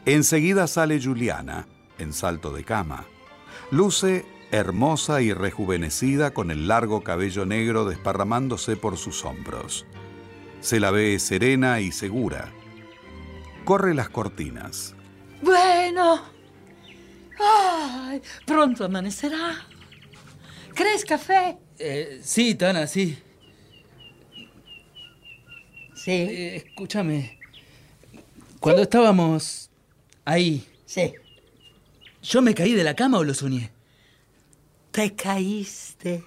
Enseguida sale Juliana, en salto de cama. Luce hermosa y rejuvenecida con el largo cabello negro desparramándose por sus hombros. Se la ve serena y segura. Corre las cortinas. Bueno. Ay, pronto amanecerá. ¿Crees café? Eh, sí, Tana, sí. Sí. Eh, escúchame. Cuando estábamos ahí, Sí. ¿yo me caí de la cama o lo soñé? Te caíste.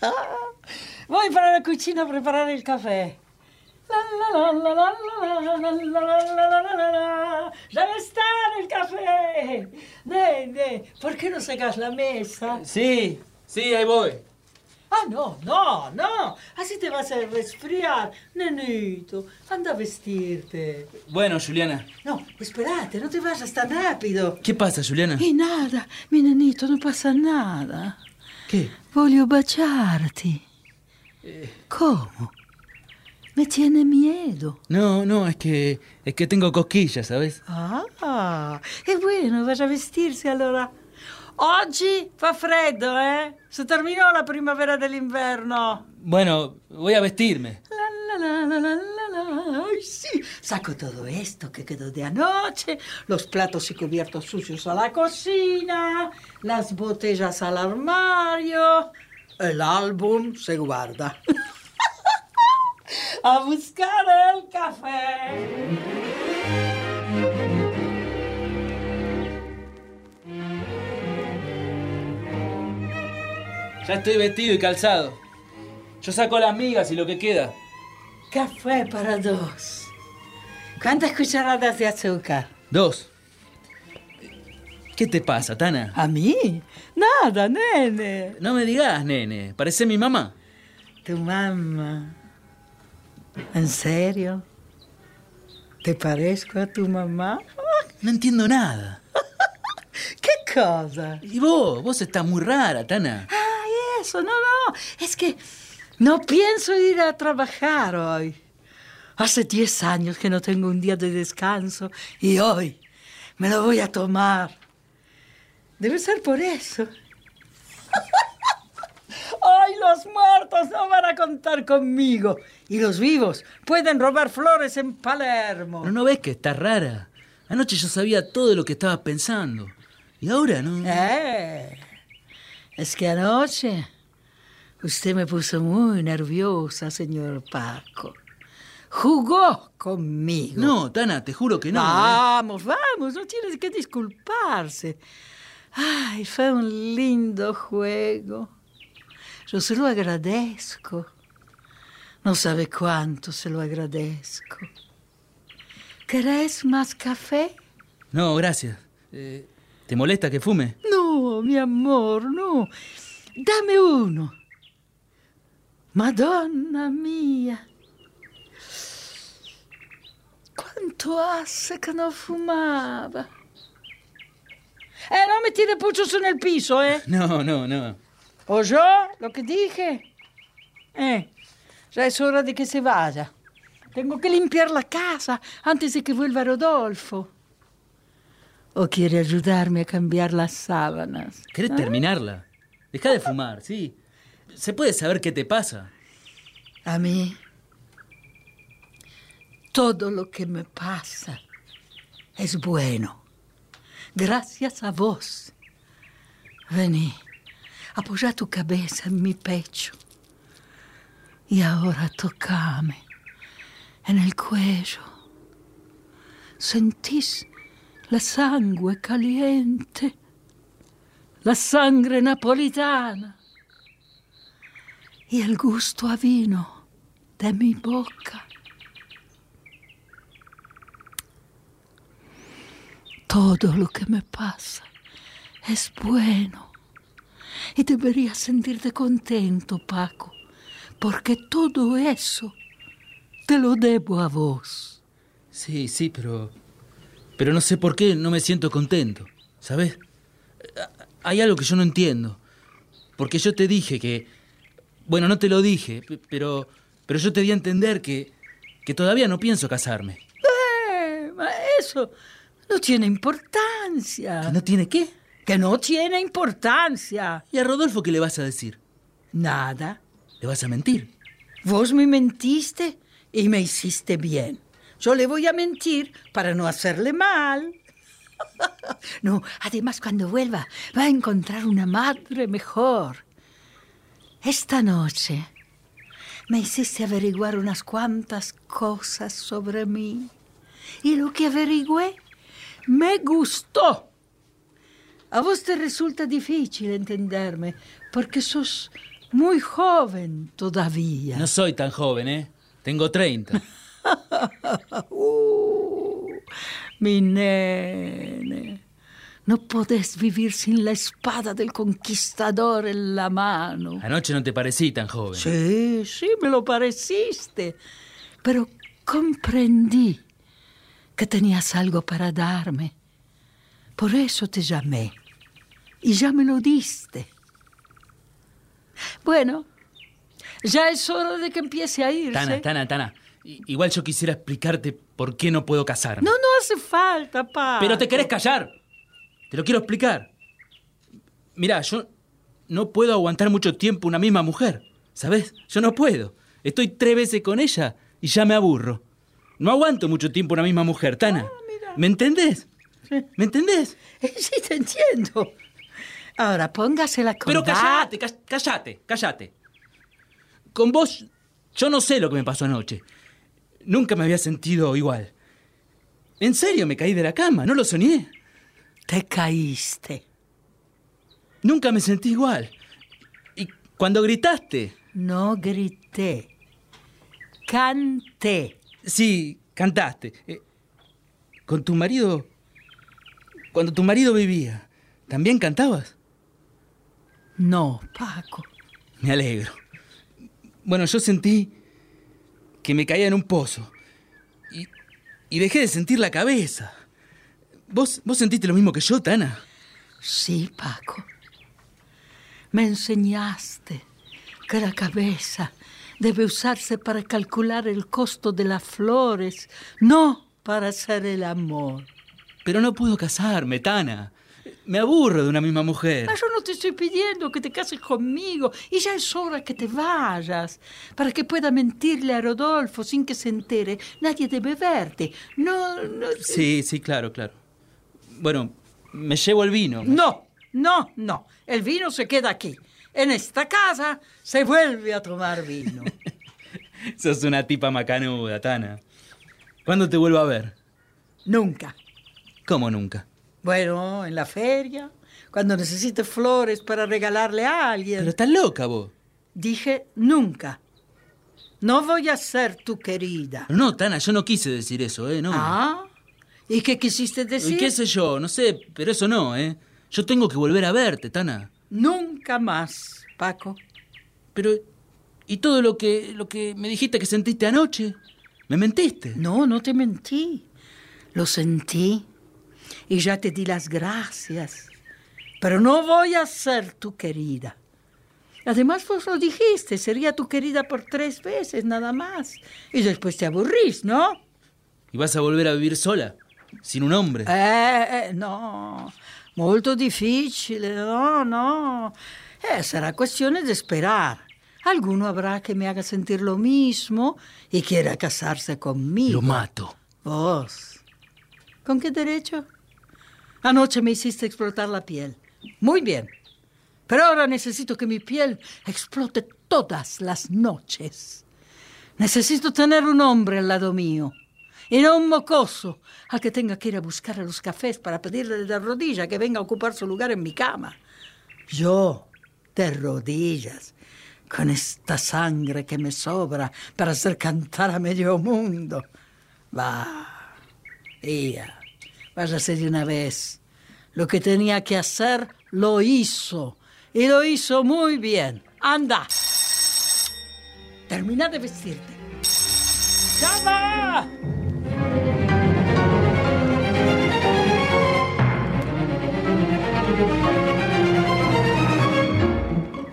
[laughs] Voy para la cocina a preparar el café. ¡Ya está el café! Nene, ¿por qué no sacas la mesa? Sí, sí, ahí voy. Ah, no, no, no. Así te vas a resfriar, nenito. Anda a vestirte. Bueno, Juliana. No, espérate, no te vayas tan rápido. ¿Qué pasa, Juliana? Y nada, mi nenito, no pasa nada. ¿Qué? Voglio baciarti. ¿Cómo? Me tiene miedo. No, no, es que es que tengo cosquillas, ¿sabes? Ah, è bueno, vaya a vestirsi allora. Oggi fa freddo, eh? Se terminò la primavera dell'inverno. Bueno, voy a vestirme. La, la, la, la, la, la. Ay, sí. Saco todo esto que quedó de anoche, los platos y cubiertos sucios a la cocina, las botellas al armario, el álbum se guarda. [laughs] a buscar el café. Ya estoy vestido y calzado. Yo saco las migas y lo que queda. Café para dos. ¿Cuántas cucharadas de azúcar? Dos. ¿Qué te pasa, Tana? ¿A mí? Nada, nene. No me digas, nene. Parece mi mamá. Tu mamá. ¿En serio? ¿Te parezco a tu mamá? No entiendo nada. [laughs] ¿Qué cosa? Y vos, vos estás muy rara, Tana. Ay, eso, no, no. Es que no pienso ir a trabajar hoy. Hace 10 años que no tengo un día de descanso y hoy me lo voy a tomar. Debe ser por eso. [laughs] Ay, los muertos no van a contar conmigo. Y los vivos pueden robar flores en Palermo. ¿No, no ves que estás rara? Anoche yo sabía todo lo que estabas pensando. Y ahora no. Eh, es que anoche usted me puso muy nerviosa, señor Paco. Jugó conmigo. No, Tana, te juro que no. ¿eh? Vamos, vamos, no tienes que disculparse. Ay, fue un lindo juego. Yo se lo agradezco. No sabe cuánto se lo agradezco. ¿Querés más café? No, gracias. Eh, ¿Te molesta que fume? No, mi amor, no. Dame uno. Madonna mía. ¿Cuánto hace que no fumaba? Eh, no me tire puchos en el piso, ¿eh? [laughs] No, no, no. ¿Oyó lo que dije? Eh, ya es hora de que se vaya. Tengo que limpiar la casa antes de que vuelva Rodolfo. ¿O quiere ayudarme a cambiar las sábanas? ¿Querés terminarla? Deja de fumar, sí. ¿Se puede saber qué te pasa? A mí, todo lo que me pasa es bueno. Gracias a vos. Vení, apoya tu cabeza en mi pecho. Y ahora tocame en el cuello. ¿Sentís la sangre caliente? La sangre napolitana. Y el gusto a vino de mi boca. Todo lo que me pasa es bueno. Y deberías sentirte contento, Paco, porque todo eso te lo debo a vos. Sí, sí, pero. Pero no sé por qué no me siento contento, ¿sabes? Hay algo que yo no entiendo. Porque yo te dije que. Bueno, no te lo dije, pero. Pero yo te di a entender que. que todavía no pienso casarme. Eh, eso no tiene importancia. ¿Que no tiene qué? Que no tiene importancia. ¿Y a Rodolfo qué le vas a decir? Nada. ¿Le vas a mentir? Vos me mentiste y me hiciste bien. Yo le voy a mentir para no hacerle mal. [laughs] No, además cuando vuelva va a encontrar una madre mejor. Esta noche me hiciste averiguar unas cuantas cosas sobre mí. Y lo que averigüé me gustó. A vos te resulta difícil entenderme porque sos muy joven todavía. No soy tan joven, ¿eh? Tengo 30. [laughs] Uh, mi nene. No podés vivir sin la espada del conquistador en la mano. Anoche no te parecí tan joven. Sí, sí, me lo pareciste. Pero comprendí que tenías algo para darme. Por eso te llamé. Y ya me lo diste. Bueno, ya es hora de que empiece a irse. Tana, Tana, Tana. Igual yo quisiera explicarte por qué no puedo casarme. No, no hace falta, pa. Pero te querés callar. Te lo quiero explicar. Mira, yo no puedo aguantar mucho tiempo una misma mujer. ¿Sabes? Yo no puedo. Estoy tres veces con ella y ya me aburro. No aguanto mucho tiempo una misma mujer, Tana. ¿Me entendés? ¿Me entendés? [laughs] Sí, te entiendo. Ahora, póngasela con Pero callate, ca- callate, callate. Con vos, yo no sé lo que me pasó anoche. Nunca me había sentido igual. En serio, me caí de la cama, no lo soñé. Te caíste. Nunca me sentí igual. Y cuando gritaste, No grité. Canté. Sí, cantaste. Eh, con tu marido, cuando tu marido vivía, ¿también cantabas? No, Paco. Me alegro. Bueno, yo sentí que me caía en un pozo. Y, y dejé de sentir la cabeza. ¿Vos, ¿Vos sentiste lo mismo que yo, Tana? Sí, Paco. Me enseñaste que la cabeza debe usarse para calcular el costo de las flores, no para hacer el amor. Pero no puedo casarme, Tana. Me aburro de una misma mujer. Ah, yo no te estoy pidiendo que te cases conmigo y ya es hora que te vayas para que pueda mentirle a Rodolfo sin que se entere. Nadie debe verte. No, no. Sí, sí, claro, claro. Bueno, me llevo el vino. No, no, no. El vino se queda aquí. En esta casa se vuelve a tomar vino. [laughs] Sos una tipa macanuda, Tana. ¿Cuándo te vuelvo a ver? Nunca. ¿Cómo nunca? Bueno, en la feria, cuando necesites flores para regalarle a alguien. Pero estás loca vos. Dije nunca. No voy a ser tu querida. No, Tana, yo no quise decir eso, ¿eh? No. Ah, ¿y qué quisiste decir? ¿Y qué sé yo? No sé, pero eso no, ¿eh? Yo tengo que volver a verte, Tana. Nunca más, Paco. Pero, ¿y todo lo que, lo que me dijiste que sentiste anoche? ¿Me mentiste? No, no te mentí. Lo sentí y ya te di las gracias. Pero no voy a ser tu querida. Además, vos lo dijiste, sería tu querida por tres veces nada más. Y después te aburrís, ¿no? ¿Y vas a volver a vivir sola? ¿Sin un hombre? Eh, eh, no, molto difficile, no, no. Eh, sarà cuestione de esperar. Alguno habrá que me haga sentir lo mismo y quiera casarse conmigo. Lo mato. ¿Vos? ¿Con qué derecho? Anoche me hiciste explotar la piel. Muy bien. Pero ahora necesito que mi piel explote todas las noches. Necesito tener un hombre al lado mío. Y no un mocoso al que tenga que ir a buscar a los cafés para pedirle de rodillas que venga a ocupar su lugar en mi cama. Yo, de rodillas, con esta sangre que me sobra para hacer cantar a medio mundo. Va, ia, váyase de una vez. Lo que tenía que hacer, lo hizo. Y lo hizo muy bien. Anda. Termina de vestirte. ¡Llama!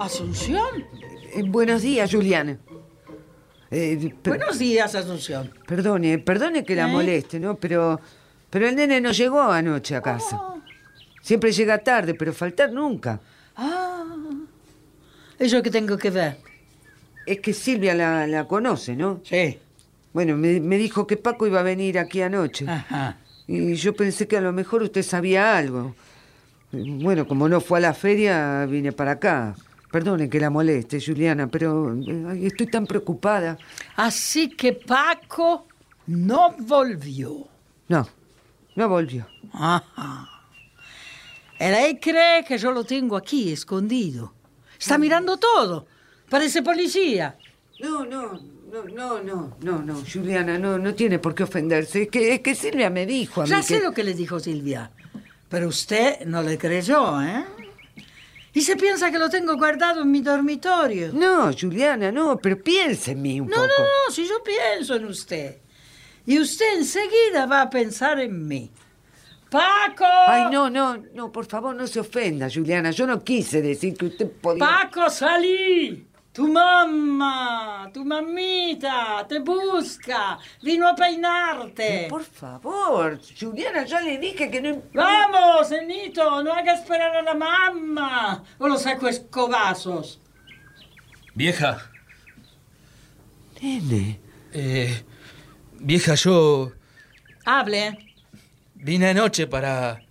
¿Asunción? Eh, buenos días, Juliana. Eh, Buenos días, Asunción. Perdone, perdone que la ¿Eh? moleste, ¿no? Pero, pero el nene no llegó anoche a casa. Siempre llega tarde, pero faltar nunca. Ah, ¿eso que tengo que ver? Es que Silvia la, la conoce, ¿no? Sí. Bueno, me, me dijo que Paco iba a venir aquí anoche. Ajá. Y yo pensé que a lo mejor usted sabía algo. Bueno, como no fue a la feria, vine para acá. Perdone que la moleste, Juliana, pero eh, ay, estoy tan preocupada. Así que Paco no volvió. No, no volvió. Ajá. Él ahí cree que yo lo tengo aquí, escondido. Está mirando todo. Parece policía. No, no, no, no, no, no, no, Juliana, no, no tiene por qué ofenderse. Es que, es que Silvia me dijo a mí Ya que... sé lo que le dijo Silvia. Pero usted no le creyó, ¿eh? Y se piensa que lo tengo guardado en mi dormitorio. No, Juliana, no, pero piensa en mí un No, poco. no, no, si yo pienso en usted. Y usted enseguida va a pensar en mí. ¡Paco! Ay, no, no, no, por favor, no se ofenda, Juliana. Yo no quise decir que usted podía... ¡Paco, salí! Tu mamá, tu mamita, te busca. Vino a peinarte. Por favor, Juliana, ya le dije que no... Vamos, Enito, no haga esperar a la mamá. O lo saco a escobazos. Vieja, Nene. eh, vieja, yo Hable. vine anoche para.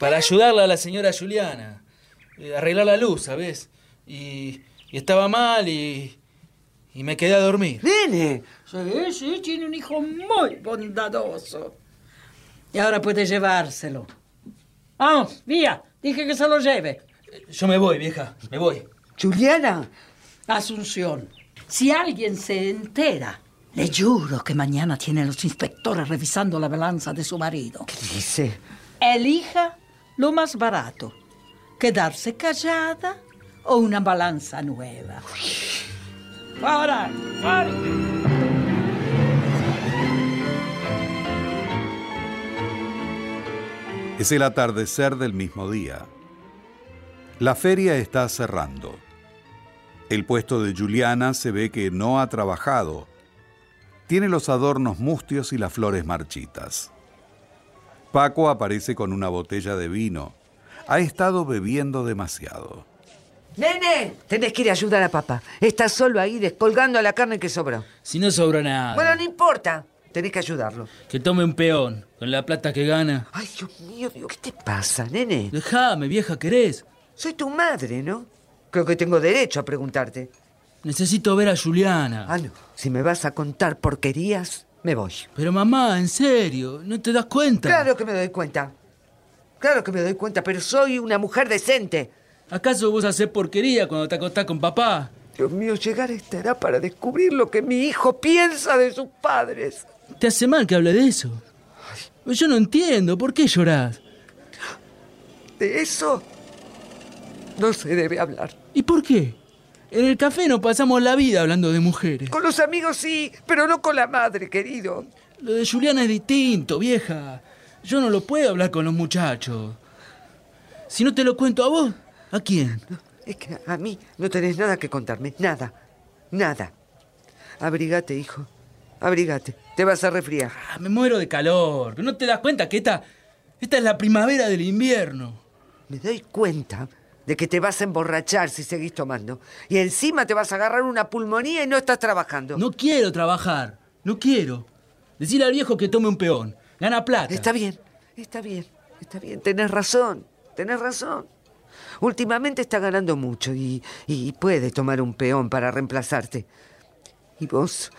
para ayudarle a la señora Juliana. eh, arreglar la luz, ¿sabes? Y, y estaba mal y. y me quedé a dormir. Nene. Sí, sí, tiene un hijo muy bondadoso. Y ahora puede llevárselo. Vamos, vía. Dije que se lo lleve. Yo me voy, vieja, me voy. Juliana. Asunción, si alguien se entera, le juro que mañana tienen los inspectores revisando la balanza de su marido. ¿Qué dice? Elija lo más barato. Quedarse callada o una balanza nueva. Ahora, fuera. Es el atardecer del mismo día. La feria está cerrando. El puesto de Juliana se ve que no ha trabajado. Tiene los adornos mustios y las flores marchitas. Paco aparece con una botella de vino. Ha estado bebiendo demasiado. Nene, tenés que ir a ayudar a papá. Está solo ahí descolgando la carne que sobró. Si no sobra nada. Bueno, no importa. Tenés que ayudarlo. Que tome un peón con la plata que gana. Ay, Dios mío, Dios, ¿qué te pasa, nene? Déjame, vieja, ¿querés? Soy tu madre, ¿no? Creo que tengo derecho a preguntarte. Necesito ver a Juliana. Ah, no. Si me vas a contar porquerías, me voy. Pero mamá, en serio, ¿no te das cuenta? Claro que me doy cuenta. Claro que me doy cuenta, pero soy una mujer decente. ¿Acaso vos haces porquería cuando te acostás con papá? Dios mío, llegar a esta edad para descubrir lo que mi hijo piensa de sus padres. ¿Te hace mal que hable de eso? Yo no entiendo, ¿por qué llorás? De eso no se debe hablar. ¿Y por qué? En el café nos pasamos la vida hablando de mujeres. Con los amigos sí, pero no con la madre, querido. Lo de Juliana es distinto, vieja. Yo no lo puedo hablar con los muchachos. Si no te lo cuento a vos, ¿a quién? Es que a mí no tenés nada que contarme. Nada. Nada. Abrigate, hijo. Abrigate. Te vas a resfriar. Ah, me muero de calor. ¿No te das cuenta que esta, esta es la primavera del invierno? Me doy cuenta de que te vas a emborrachar si seguís tomando. Y encima te vas a agarrar una pulmonía y no estás trabajando. No quiero trabajar. No quiero. Decirle al viejo que tome un peón. Gana plata. Está bien, está bien, está bien. Tenés razón, tenés razón. Últimamente está ganando mucho y, y puede tomar un peón para reemplazarte. Y vos...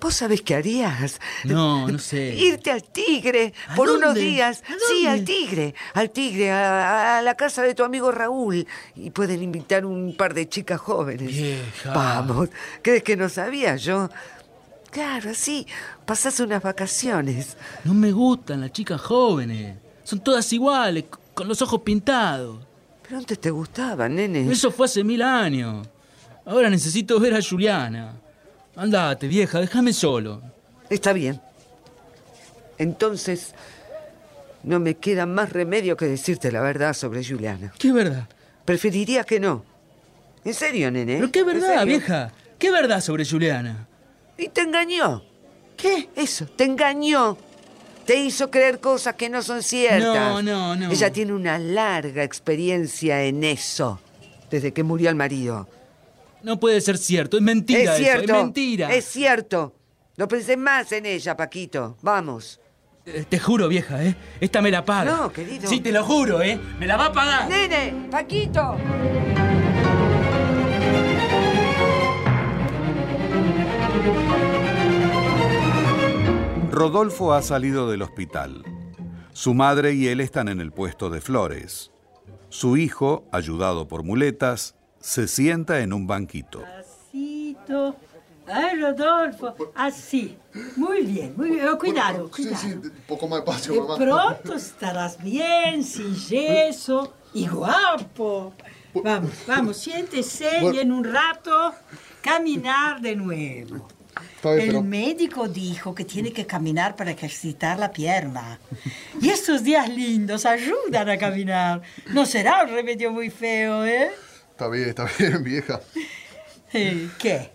¿Vos sabés qué harías? No, no sé. Irte al Tigre ¿A por unos días. ¿A Sí, al Tigre. Al Tigre, a, a la casa de tu amigo Raúl. Y pueden invitar un par de chicas jóvenes. Vieja. Vamos. ¿Crees que no sabía yo? Claro, sí. Pasás unas vacaciones. No me gustan las chicas jóvenes. Son todas iguales, con los ojos pintados. Pero antes te gustaba, nene. Eso fue hace mil años. Ahora necesito ver a Juliana. Andate, vieja, déjame solo. Está bien. Entonces, no me queda más remedio que decirte la verdad sobre Juliana. ¿Qué verdad? Preferiría que no. En serio, nene. ¿Pero qué ¿En verdad, vieja? ¿Qué verdad sobre Juliana? Y te engañó. ¿Qué? Eso, te engañó. Te hizo creer cosas que no son ciertas. No, no, no. Ella tiene una larga experiencia en eso. Desde que murió el marido. No puede ser cierto, es mentira es eso, cierto. es mentira. Es cierto. No pensé más en ella, Paquito. Vamos. Te juro, vieja, ¿eh? Esta me la paga. No, querido. Sí, te lo juro, ¿eh? Me la va a pagar. Nene, Paquito. Rodolfo ha salido del hospital. Su madre y él están en el puesto de flores. Su hijo, ayudado por muletas, se sienta en un banquito. Despacito, Ay, Rodolfo, así. Muy bien, muy bien. Oh, cuidado, Sí, cuidado. sí, un poco más despacio, De mamá. pronto estarás bien, sin yeso y guapo. Vamos, vamos, siéntese y en un rato caminar de nuevo. El médico dijo que tiene que caminar para ejercitar la pierna. Y estos días lindos ayudan a caminar. No será un remedio muy feo, ¿eh? Está bien, está bien, vieja. ¿Qué?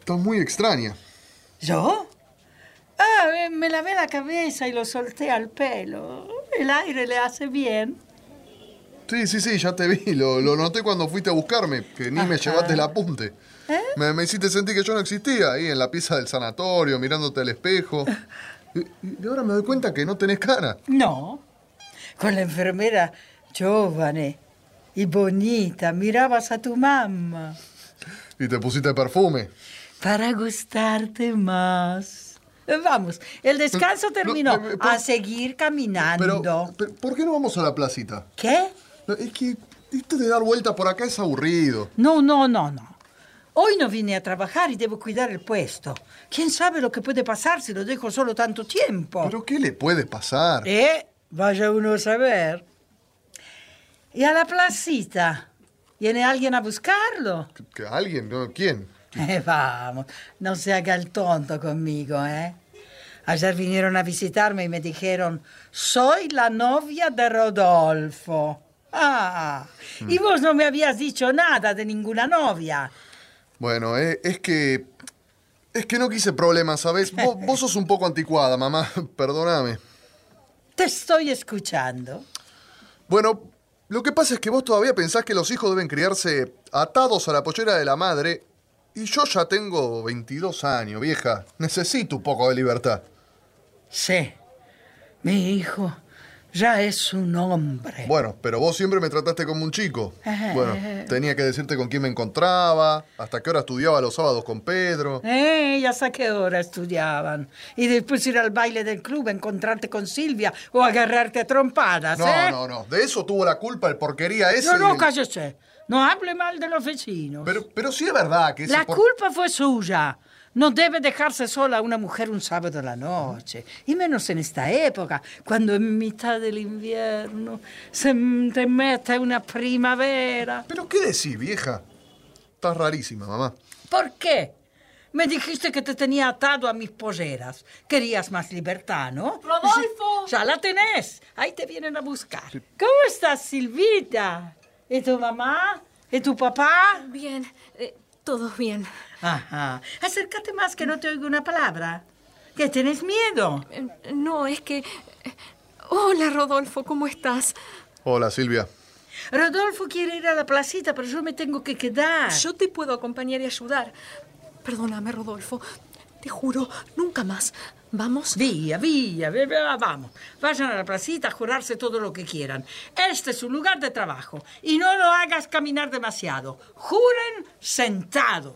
Estás muy extraña. ¿Yo? Ah, me lavé la cabeza y lo solté al pelo. El aire le hace bien. Sí, sí, sí, ya te vi. Lo, lo noté cuando fuiste a buscarme, que ni me llevaste el apunte. ¿Eh? Me, me hiciste sentir que yo no existía ahí en la pieza del sanatorio, mirándote al espejo. [laughs] Y, y ahora me doy cuenta que no tenés cara. No. Con la enfermera giovane y bonita mirabas a tu mamá Y te pusiste perfume. para gustarte más. Vamos, el descanso No, terminó. eh, pero- A seguir caminando. Pero, pero, ¿por qué no vamos a la placita? ¿Qué? No, Es que esto de dar vuelta por acá es aburrido. No, no, no, no. Hoy no vine a trabajar y debo cuidar el puesto. ¿Quién sabe lo que puede pasar si lo dejo solo tanto tiempo? ¿Pero qué le puede pasar? Eh, vaya uno a saber. ¿Y a la placita? ¿Viene alguien a buscarlo? ¿Que alguien? ¿No? ¿Quién? [laughs] Eh, vamos, no se haga el tonto conmigo, ¿eh? Ayer vinieron a visitarme y me dijeron, soy la novia de Rodolfo. Ah, y vos no me habías dicho nada de ninguna novia. Bueno, eh, es que... Es que no quise problemas, ¿sabes? Vos, [laughs] vos sos un poco anticuada, mamá. [laughs] Perdóname. Te estoy escuchando. Bueno, lo que pasa es que vos todavía pensás que los hijos deben criarse atados a la pollera de la madre. Y yo ya tengo 22 años, vieja. Necesito un poco de libertad. Sí, mi hijo ya es un hombre. Bueno, pero vos siempre me trataste como un chico. Bueno, tenía que decirte con quién me encontraba, hasta qué hora estudiaba los sábados con Pedro. Eh, ¿y hasta qué hora estudiaban? Y después ir al baile del club, encontrarte con Silvia o agarrarte a trompadas, No, ¿eh? no, no. De eso tuvo la culpa el porquería ese. No, no, cállese. No hable mal de los vecinos. Pero, pero sí es verdad que ese La por- culpa fue suya. No debe dejarse sola una mujer un sábado a la noche. Y menos en esta época, cuando en mitad del invierno se te mete una primavera. ¿Pero qué decís, vieja? Estás rarísima, mamá. ¿Por qué? Me dijiste que te tenía atado a mis polleras. Querías más libertad, ¿no? ¡Rodolfo! Ya la tenés. Ahí te vienen a buscar. ¿Cómo estás, Silvita? ¿Y tu mamá? ¿Y tu papá? Bien, eh, todo bien. Ajá. Acércate más que no te oigo una palabra. ¿Qué, tenés miedo? Eh, No, es que... eh, Hola, Rodolfo, ¿cómo estás? Hola, Silvia. Rodolfo quiere ir a la placita, pero yo me tengo que quedar. Yo te puedo acompañar y ayudar. Perdóname, Rodolfo. Te juro, nunca más. ¿Vamos? Vía, vía, vía, vía, vamos. Vayan a la placita a jurarse todo lo que quieran. Este es su lugar de trabajo. Y no lo hagas caminar demasiado. Juren sentados.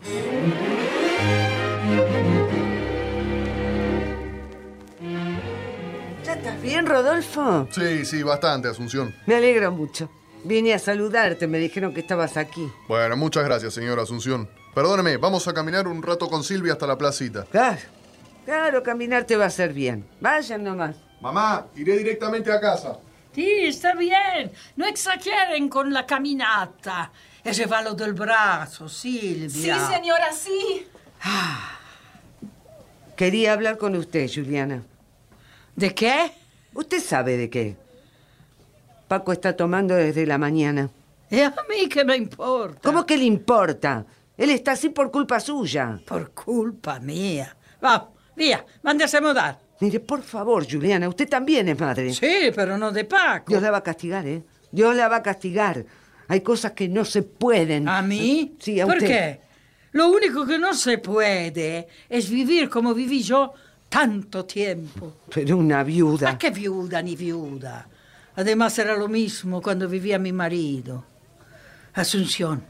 ¿Ya estás bien, Rodolfo? Sí, sí, bastante, Asunción. Me alegro mucho. Vine a saludarte, me dijeron que estabas aquí. Bueno, muchas gracias, señora Asunción. Perdóneme, vamos a caminar un rato con Silvia hasta la placita. Claro, claro, caminar te va a hacer bien. Vayan nomás. Mamá, iré directamente a casa. Sí, está bien. No exageren con la caminata. E llevalo del brazo, Silvia. Sí, señora, sí. Quería hablar con usted, Juliana. ¿De qué? Usted sabe de qué. Paco está tomando desde la mañana. ¿Y a mí qué me importa? ¿Cómo que le importa? Él está así por culpa suya. Por culpa mía. Vamos, vía, mándese a mudar. Mire, por favor, Juliana, usted también es madre. Sí, pero no de Paco. Dios la va a castigar, ¿eh? Dios la va a castigar. Hay cosas que no se pueden. ¿A mí? Sí, a ¿Por usted. qué? Lo único que no se puede es vivir como viví yo tanto tiempo. Pero una viuda. ¿A qué viuda ni viuda? Además era lo mismo cuando vivía mi marido. Asunción,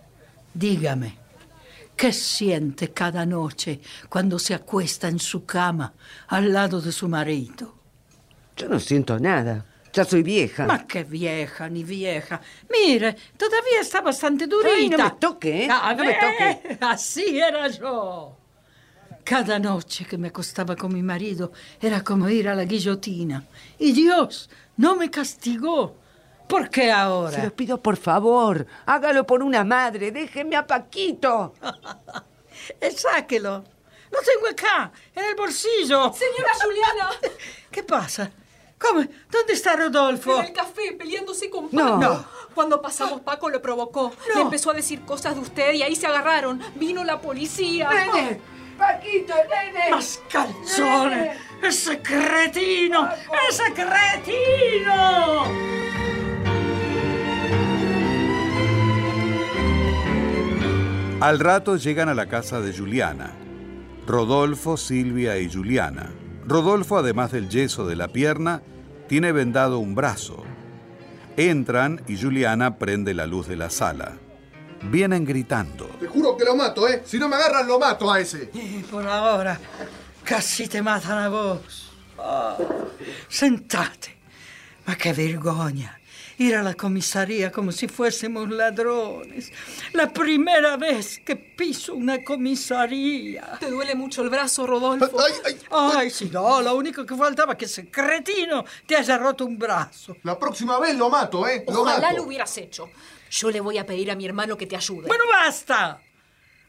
dígame, ¿qué siente cada noche cuando se acuesta en su cama al lado de su marido? Yo no siento nada. Ya soy vieja. Ma qué vieja, ni vieja. Mire, todavía está bastante durita. Ay, no me toque, ¿eh? A No me ver, toque. Así era yo. Cada noche que me acostaba con mi marido era como ir a la guillotina. Y Dios no me castigó. ¿Por qué Se ahora? los pido por favor. Hágalo por una madre. Déjeme a Paquito. [laughs] Eh, sáquelo. Lo tengo acá, en el bolsillo. Señora Juliana, [laughs] ¿Qué pasa? ¿Cómo? ¿Dónde está Rodolfo? en el café peleándose con Paco. No. No. Cuando pasamos, Paco lo provocó. No. Le empezó a decir cosas de usted y ahí se agarraron. Vino la policía. ¡Nene! ¡Paquito, nene! ¡Más calzones! ¡Ese cretino! ¡Ese cretino! Al rato llegan a la casa de Juliana. Rodolfo, Silvia y Juliana. Rodolfo, además del yeso de la pierna, tiene vendado un brazo. Entran y Juliana prende la luz de la sala. Vienen gritando. Te juro que lo mato, ¿eh? Si no me agarran, lo mato a ese. Y por ahora casi te matan a vos. Ah, sentate. Ma qué vergogna. Ir a la comisaría como si fuésemos ladrones. La primera vez que piso una comisaría. ¿Te duele mucho el brazo, Rodolfo? Ay, ay, Ay, sí, no, lo único que faltaba que ese cretino te haya roto un brazo. La próxima vez lo mato, ¿eh? Lo Ojalá mato. lo hubieras hecho. Yo le voy a pedir a mi hermano que te ayude. Bueno, basta.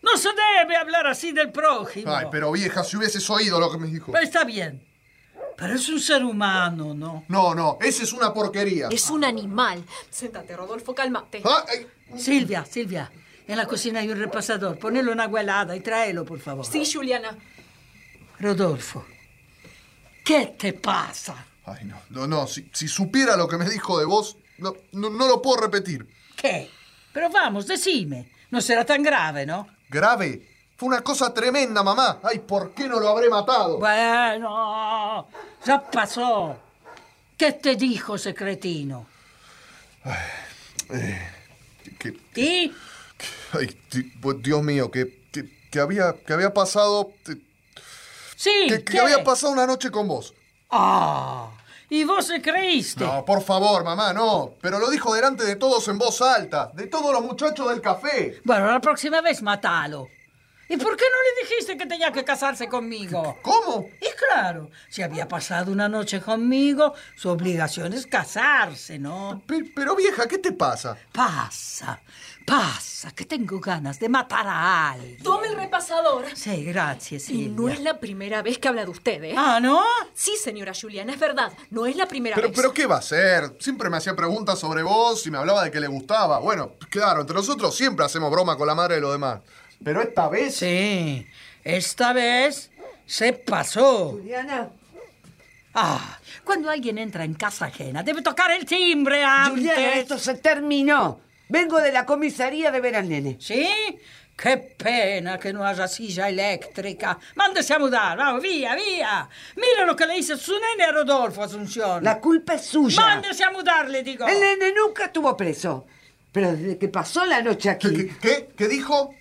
No se debe hablar así del prójimo. Ay, pero vieja, si hubieses oído lo que me dijo. Está bien. Pero es un ser humano, ¿no? No, no, ese es una porquería. Es un animal. Séntate, Rodolfo, cálmate. Ah, ay, Silvia, Silvia, en la cocina hay un repasador. Ponelo en agua helada y tráelo, por favor. Sí, Juliana. Rodolfo, ¿qué te pasa? ay, no, no, no. Si, si supiera lo que me dijo de vos, no, no, no lo puedo repetir. ¿Qué? Pero vamos, decime. No será tan grave, ¿no? Grave. Fue una cosa tremenda, mamá. Ay, ¿por qué no lo habré matado? Bueno, ya pasó. ¿Qué te dijo ese cretino? Que- ¿Y? ay, di- pues, Dios mío, que, que, que había, que había pasado. que, Sí, que ¿qué? había pasado una noche con vos. Ah, ¿y vos se creíste? No, por favor, mamá, no. Pero lo dijo delante de todos en voz alta, de todos los muchachos del café. Bueno, la próxima vez matalo. ¿Y por qué no le dijiste que tenía que casarse conmigo? ¿Cómo? Y claro, si había pasado una noche conmigo, su obligación es casarse, ¿no? Pe- Pero vieja, ¿qué te pasa? Pasa, pasa, que tengo ganas de matar a alguien. Tome el repasador. Sí, gracias, Y Silvia. no es la primera vez que habla de usted, ¿eh? Ah, ¿no? Sí, señora Juliana, es verdad. No es la primera Pero, vez. pero ¿qué va a ser? Siempre me hacía preguntas sobre vos y me hablaba de que le gustaba. Bueno, claro, entre nosotros siempre hacemos broma con la madre de los demás. Pero esta vez... Sí, esta vez se pasó. Juliana, Ah, cuando alguien entra en casa ajena, debe tocar el timbre antes. Juliana, esto se terminó. Vengo de la comisaría de ver al nene. ¿Sí? Qué pena que no haya silla eléctrica. Mándese a mudar, vamos, vía, vía. Mira lo que le hizo su nene a Rodolfo Asunción. La culpa es suya. Mándese a mudar, le digo. El nene nunca estuvo preso. Pero desde que pasó la noche aquí... ¿Qué, qué, qué? ¿Qué dijo?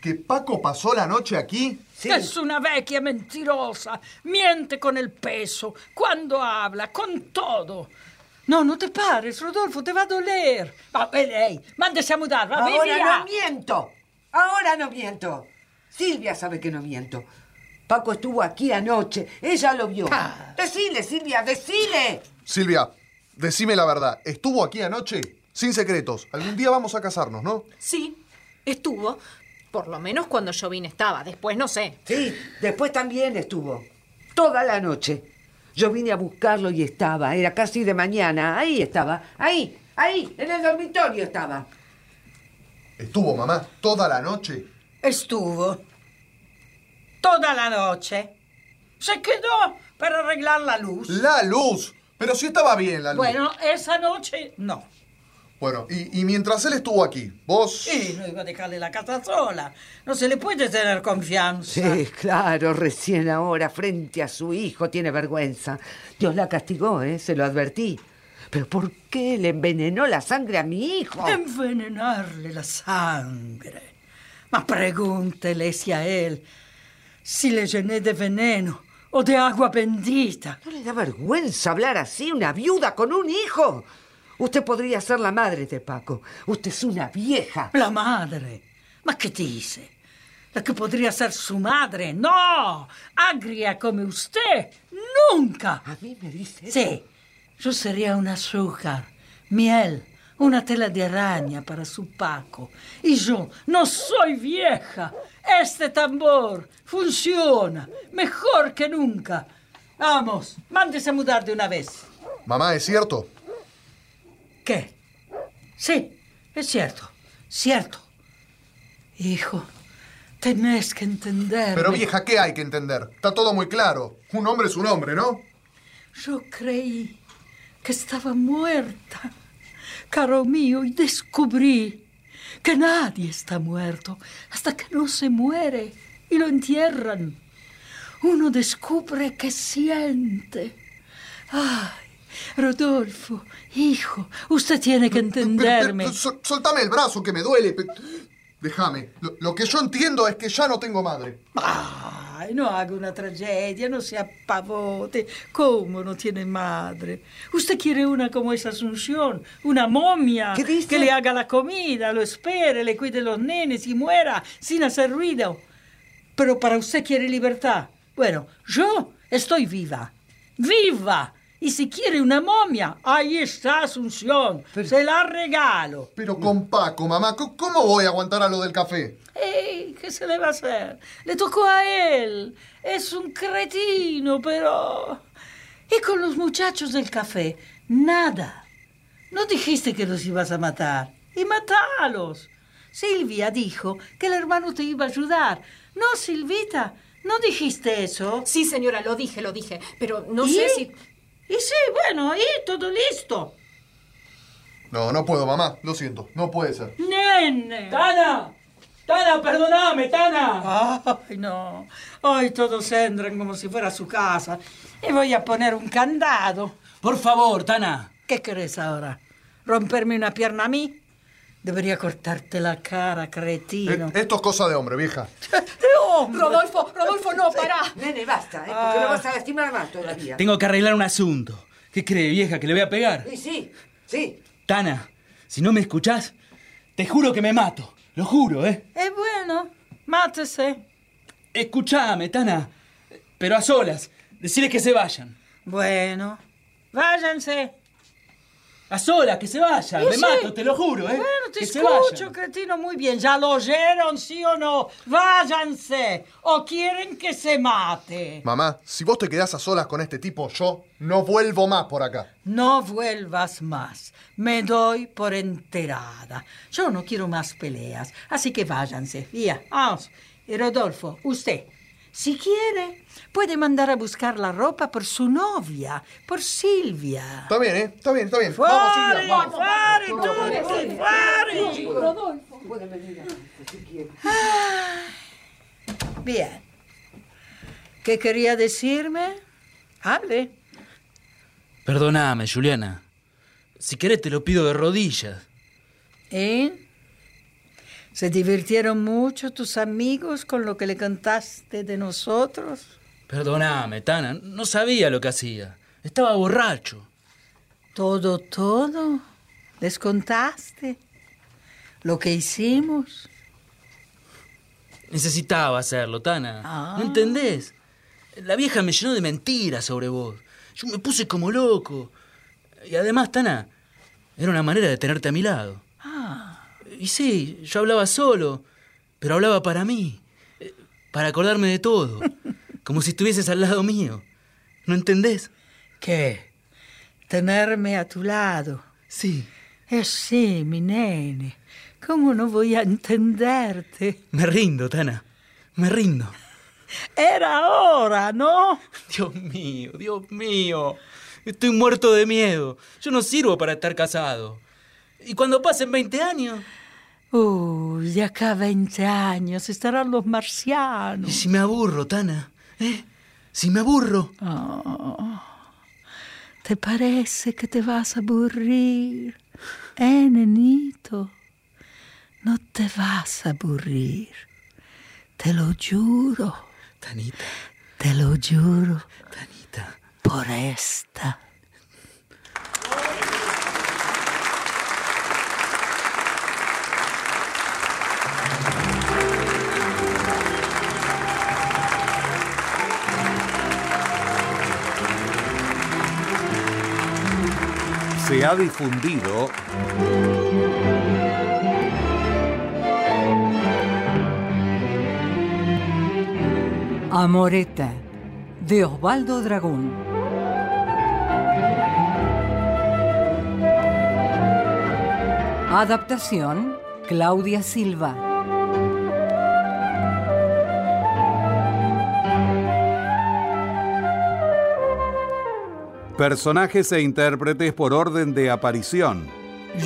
¿Que Paco pasó la noche aquí? Sí. Es una vecchia mentirosa. Miente con el peso, cuando habla, con todo. No, no te pares, Rodolfo, te va a doler. Va, eh, ey, mándese a mudar, va, Ahora no miento. Ahora no miento. Silvia sabe que no miento. Paco estuvo aquí anoche. Ella lo vio. Ah. Decile, Silvia, decile. Silvia, decime la verdad. ¿Estuvo aquí anoche? Sin secretos. Algún día vamos a casarnos, ¿no? Sí, estuvo. Por lo menos cuando yo vine estaba. Después no sé. Sí, después también estuvo. Toda la noche. Yo vine a buscarlo y estaba. Era casi de mañana. Ahí estaba. Ahí, ahí, en el dormitorio estaba. ¿Estuvo, mamá, toda la noche? Estuvo toda la noche. Se quedó para arreglar la luz. ¡La luz! Pero si estaba bien la luz. Bueno, esa noche no. Bueno, y, y mientras él estuvo aquí, vos... Y no iba a dejarle la casa sola. No se le puede tener confianza. Sí, claro, recién ahora, frente a su hijo, tiene vergüenza. Dios la castigó, ¿eh? Se lo advertí. Pero ¿por qué le envenenó la sangre a mi hijo? Envenenarle la sangre. Ma pregúntele si a él, si le llené de veneno o de agua bendita. ¿No le da vergüenza hablar así, una viuda con un hijo? Usted podría ser la madre de Paco. Usted es una vieja. La madre. ¿Ma qué dice? La que podría ser su madre. No, agria como usted. Nunca. ¿A mí me dice? Sí, yo sería un azúcar, miel, una tela de araña para su Paco. Y yo no soy vieja. Este tambor funciona mejor que nunca. Vamos, mándese a mudar de una vez. Mamá, ¿es cierto? ¿Qué? Sí, es cierto, cierto. Hijo, tenés que entender. Pero vieja, ¿qué hay que entender? Está todo muy claro. Un hombre es un hombre, ¿no? Yo creí que estaba muerta, caro mío, y descubrí que nadie está muerto hasta que no se muere y lo entierran. Uno descubre que siente. Ay, Rodolfo, hijo, usted tiene que entenderme. Pero, sol- soltame el brazo que me duele. Déjame. Lo, lo que yo entiendo es que ya no tengo madre. Ay, no haga una tragedia, no se apavote. ¿Cómo no tiene madre? Usted quiere una como esa Asunción, una momia. ¿Qué dice? Que le haga la comida, lo espere, le cuide los nenes y muera sin hacer ruido. Pero para usted quiere libertad. Bueno, yo estoy viva. ¡Viva! Y si quiere una momia, ahí está Asunción. Se la regalo. Pero con Paco, mamá, ¿c- ¿cómo voy a aguantar a lo del café? Ey, ¿Qué se le va a hacer? Le tocó a él. Es un cretino, pero... Y con los muchachos del café, nada. No dijiste que los ibas a matar. Y matalos. Silvia dijo que el hermano te iba a ayudar. No, Silvita, ¿no dijiste eso? Sí, señora, lo dije, lo dije. Pero no ¿Y? sé si... Y sí, bueno, y todo listo. No, no puedo, mamá. Lo siento. No puede ser. ¡Nene! ¡Tana! ¡Tana, perdoname, Tana! Ay, no. Hoy todos entran como si fuera su casa. Y voy a poner un candado. Por favor, Tana. ¿Qué querés ahora? ¿Romperme una pierna a mí? Debería cortarte la cara, cretino. Eh, esto es cosa de hombre, vieja. [laughs] Rodolfo, Rodolfo, no, pará. Nene, basta, ¿eh? Porque lo vas a lastimar más todavía. Tengo que arreglar un asunto. ¿Qué cree, vieja, que le voy a pegar? Sí, sí, sí. Tana, si no me escuchás, te juro que me mato. Lo juro, ¿eh? Es bueno, mátese. Escuchame, Tana. Pero a solas. Decirles que se vayan. Bueno, váyanse. A solas, que se vayan. Y me sí. mato, te lo juro, ¿eh? Bueno, te que escucho, cretino, muy bien. ¿Ya lo oyeron, sí o no? Váyanse. ¿O quieren que se mate? Mamá, si vos te quedás a solas con este tipo, yo no vuelvo más por acá. No vuelvas más. Me doy por enterada. Yo no quiero más peleas, así que váyanse. Vía, vamos. Y Rodolfo, usted, si quiere, puede mandar a buscar la ropa por su novia, por Silvia. Está bien, ¿eh? Está bien, está bien. ¡Fuori, Silvia, vamos. fuori, tutti, fuori! Rodolfo. Bien. ¿Qué quería decirme? Hable. Perdóname, Juliana. Si querés te lo pido de rodillas. ¿Y? ¿Se divirtieron mucho tus amigos con lo que le contaste de nosotros? Perdóname, Tana. No sabía lo que hacía. Estaba borracho. ¿Todo, todo? ¿Les contaste? ¿Lo que hicimos? Necesitaba hacerlo, Tana. Ah. ¿No entendés? La vieja me llenó de mentiras sobre vos. Yo me puse como loco. Y además, Tana, era una manera de tenerte a mi lado. Y sí, yo hablaba solo, pero hablaba para mí, eh, para acordarme de todo, [laughs] como si estuvieses al lado mío. ¿No entendés? ¿qué? Tenerme a tu lado. Sí, Eh sí, mi nene. ¿Cómo no voy a entenderte? me rindo, Tana, me rindo. [laughs] Era hora, ¿no? [laughs] Dios mío, Dios mío, estoy muerto de miedo. Yo no sirvo para estar casado. Y cuando pasen 20 años, Uy, de acá a 20 años estarán los ¿y marcianos. si me aburro, Tana? ¿Eh? Si me aburro. Oh, ¿Te parece que te vas a aburrir? Eh, nenito, no te vas a aburrir. Te lo juro. Tanita, Te lo juro. Tanita. Por esta. Ha difundido Amoreta, de Osvaldo Dragón. Adaptación, Claudia Silva. Personajes e intérpretes por orden de aparición.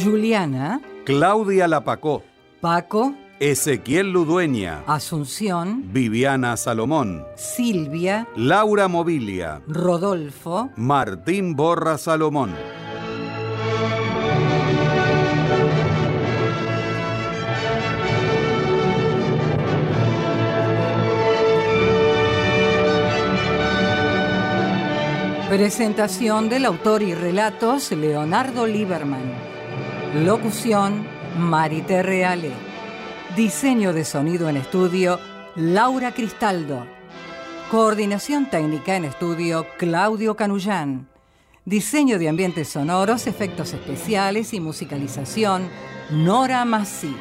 Juliana, Claudia Lapacó, Paco, Ezequiel Ludueña, Asunción, Viviana Salomón, Silvia, Laura Mobilia, Rodolfo, Martín Borra Salomón. Presentación del autor y relatos Leonardo Lieberman. Locución Marité Reale. Diseño de sonido en estudio Laura Cristaldo. Coordinación técnica en estudio Claudio Canullán. Diseño de ambientes sonoros, efectos especiales y musicalización Nora Massi.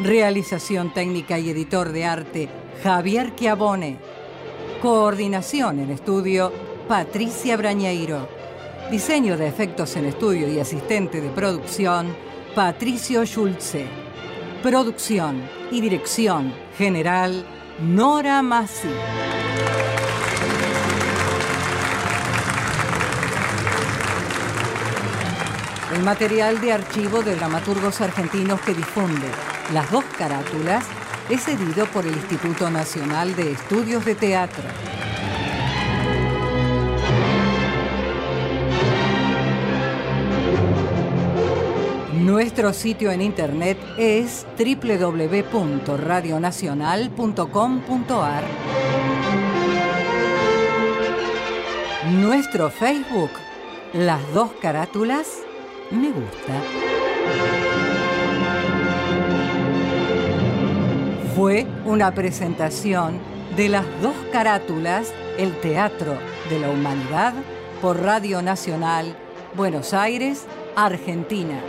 Realización técnica y editor de arte Javier Chiavone. Coordinación en estudio Patricia Brañeiro. Diseño de efectos en estudio y asistente de producción, Patricio Schulze. Producción y dirección general, Nora Massi. El material de archivo de dramaturgos argentinos que difunde las dos carátulas es cedido por el Instituto Nacional de Estudios de Teatro. Nuestro sitio en internet es www.radionacional.com.ar. Nuestro Facebook, las dos carátulas, me gusta. Fue una presentación de las dos carátulas, el Teatro de la Humanidad, por Radio Nacional, Buenos Aires, Argentina.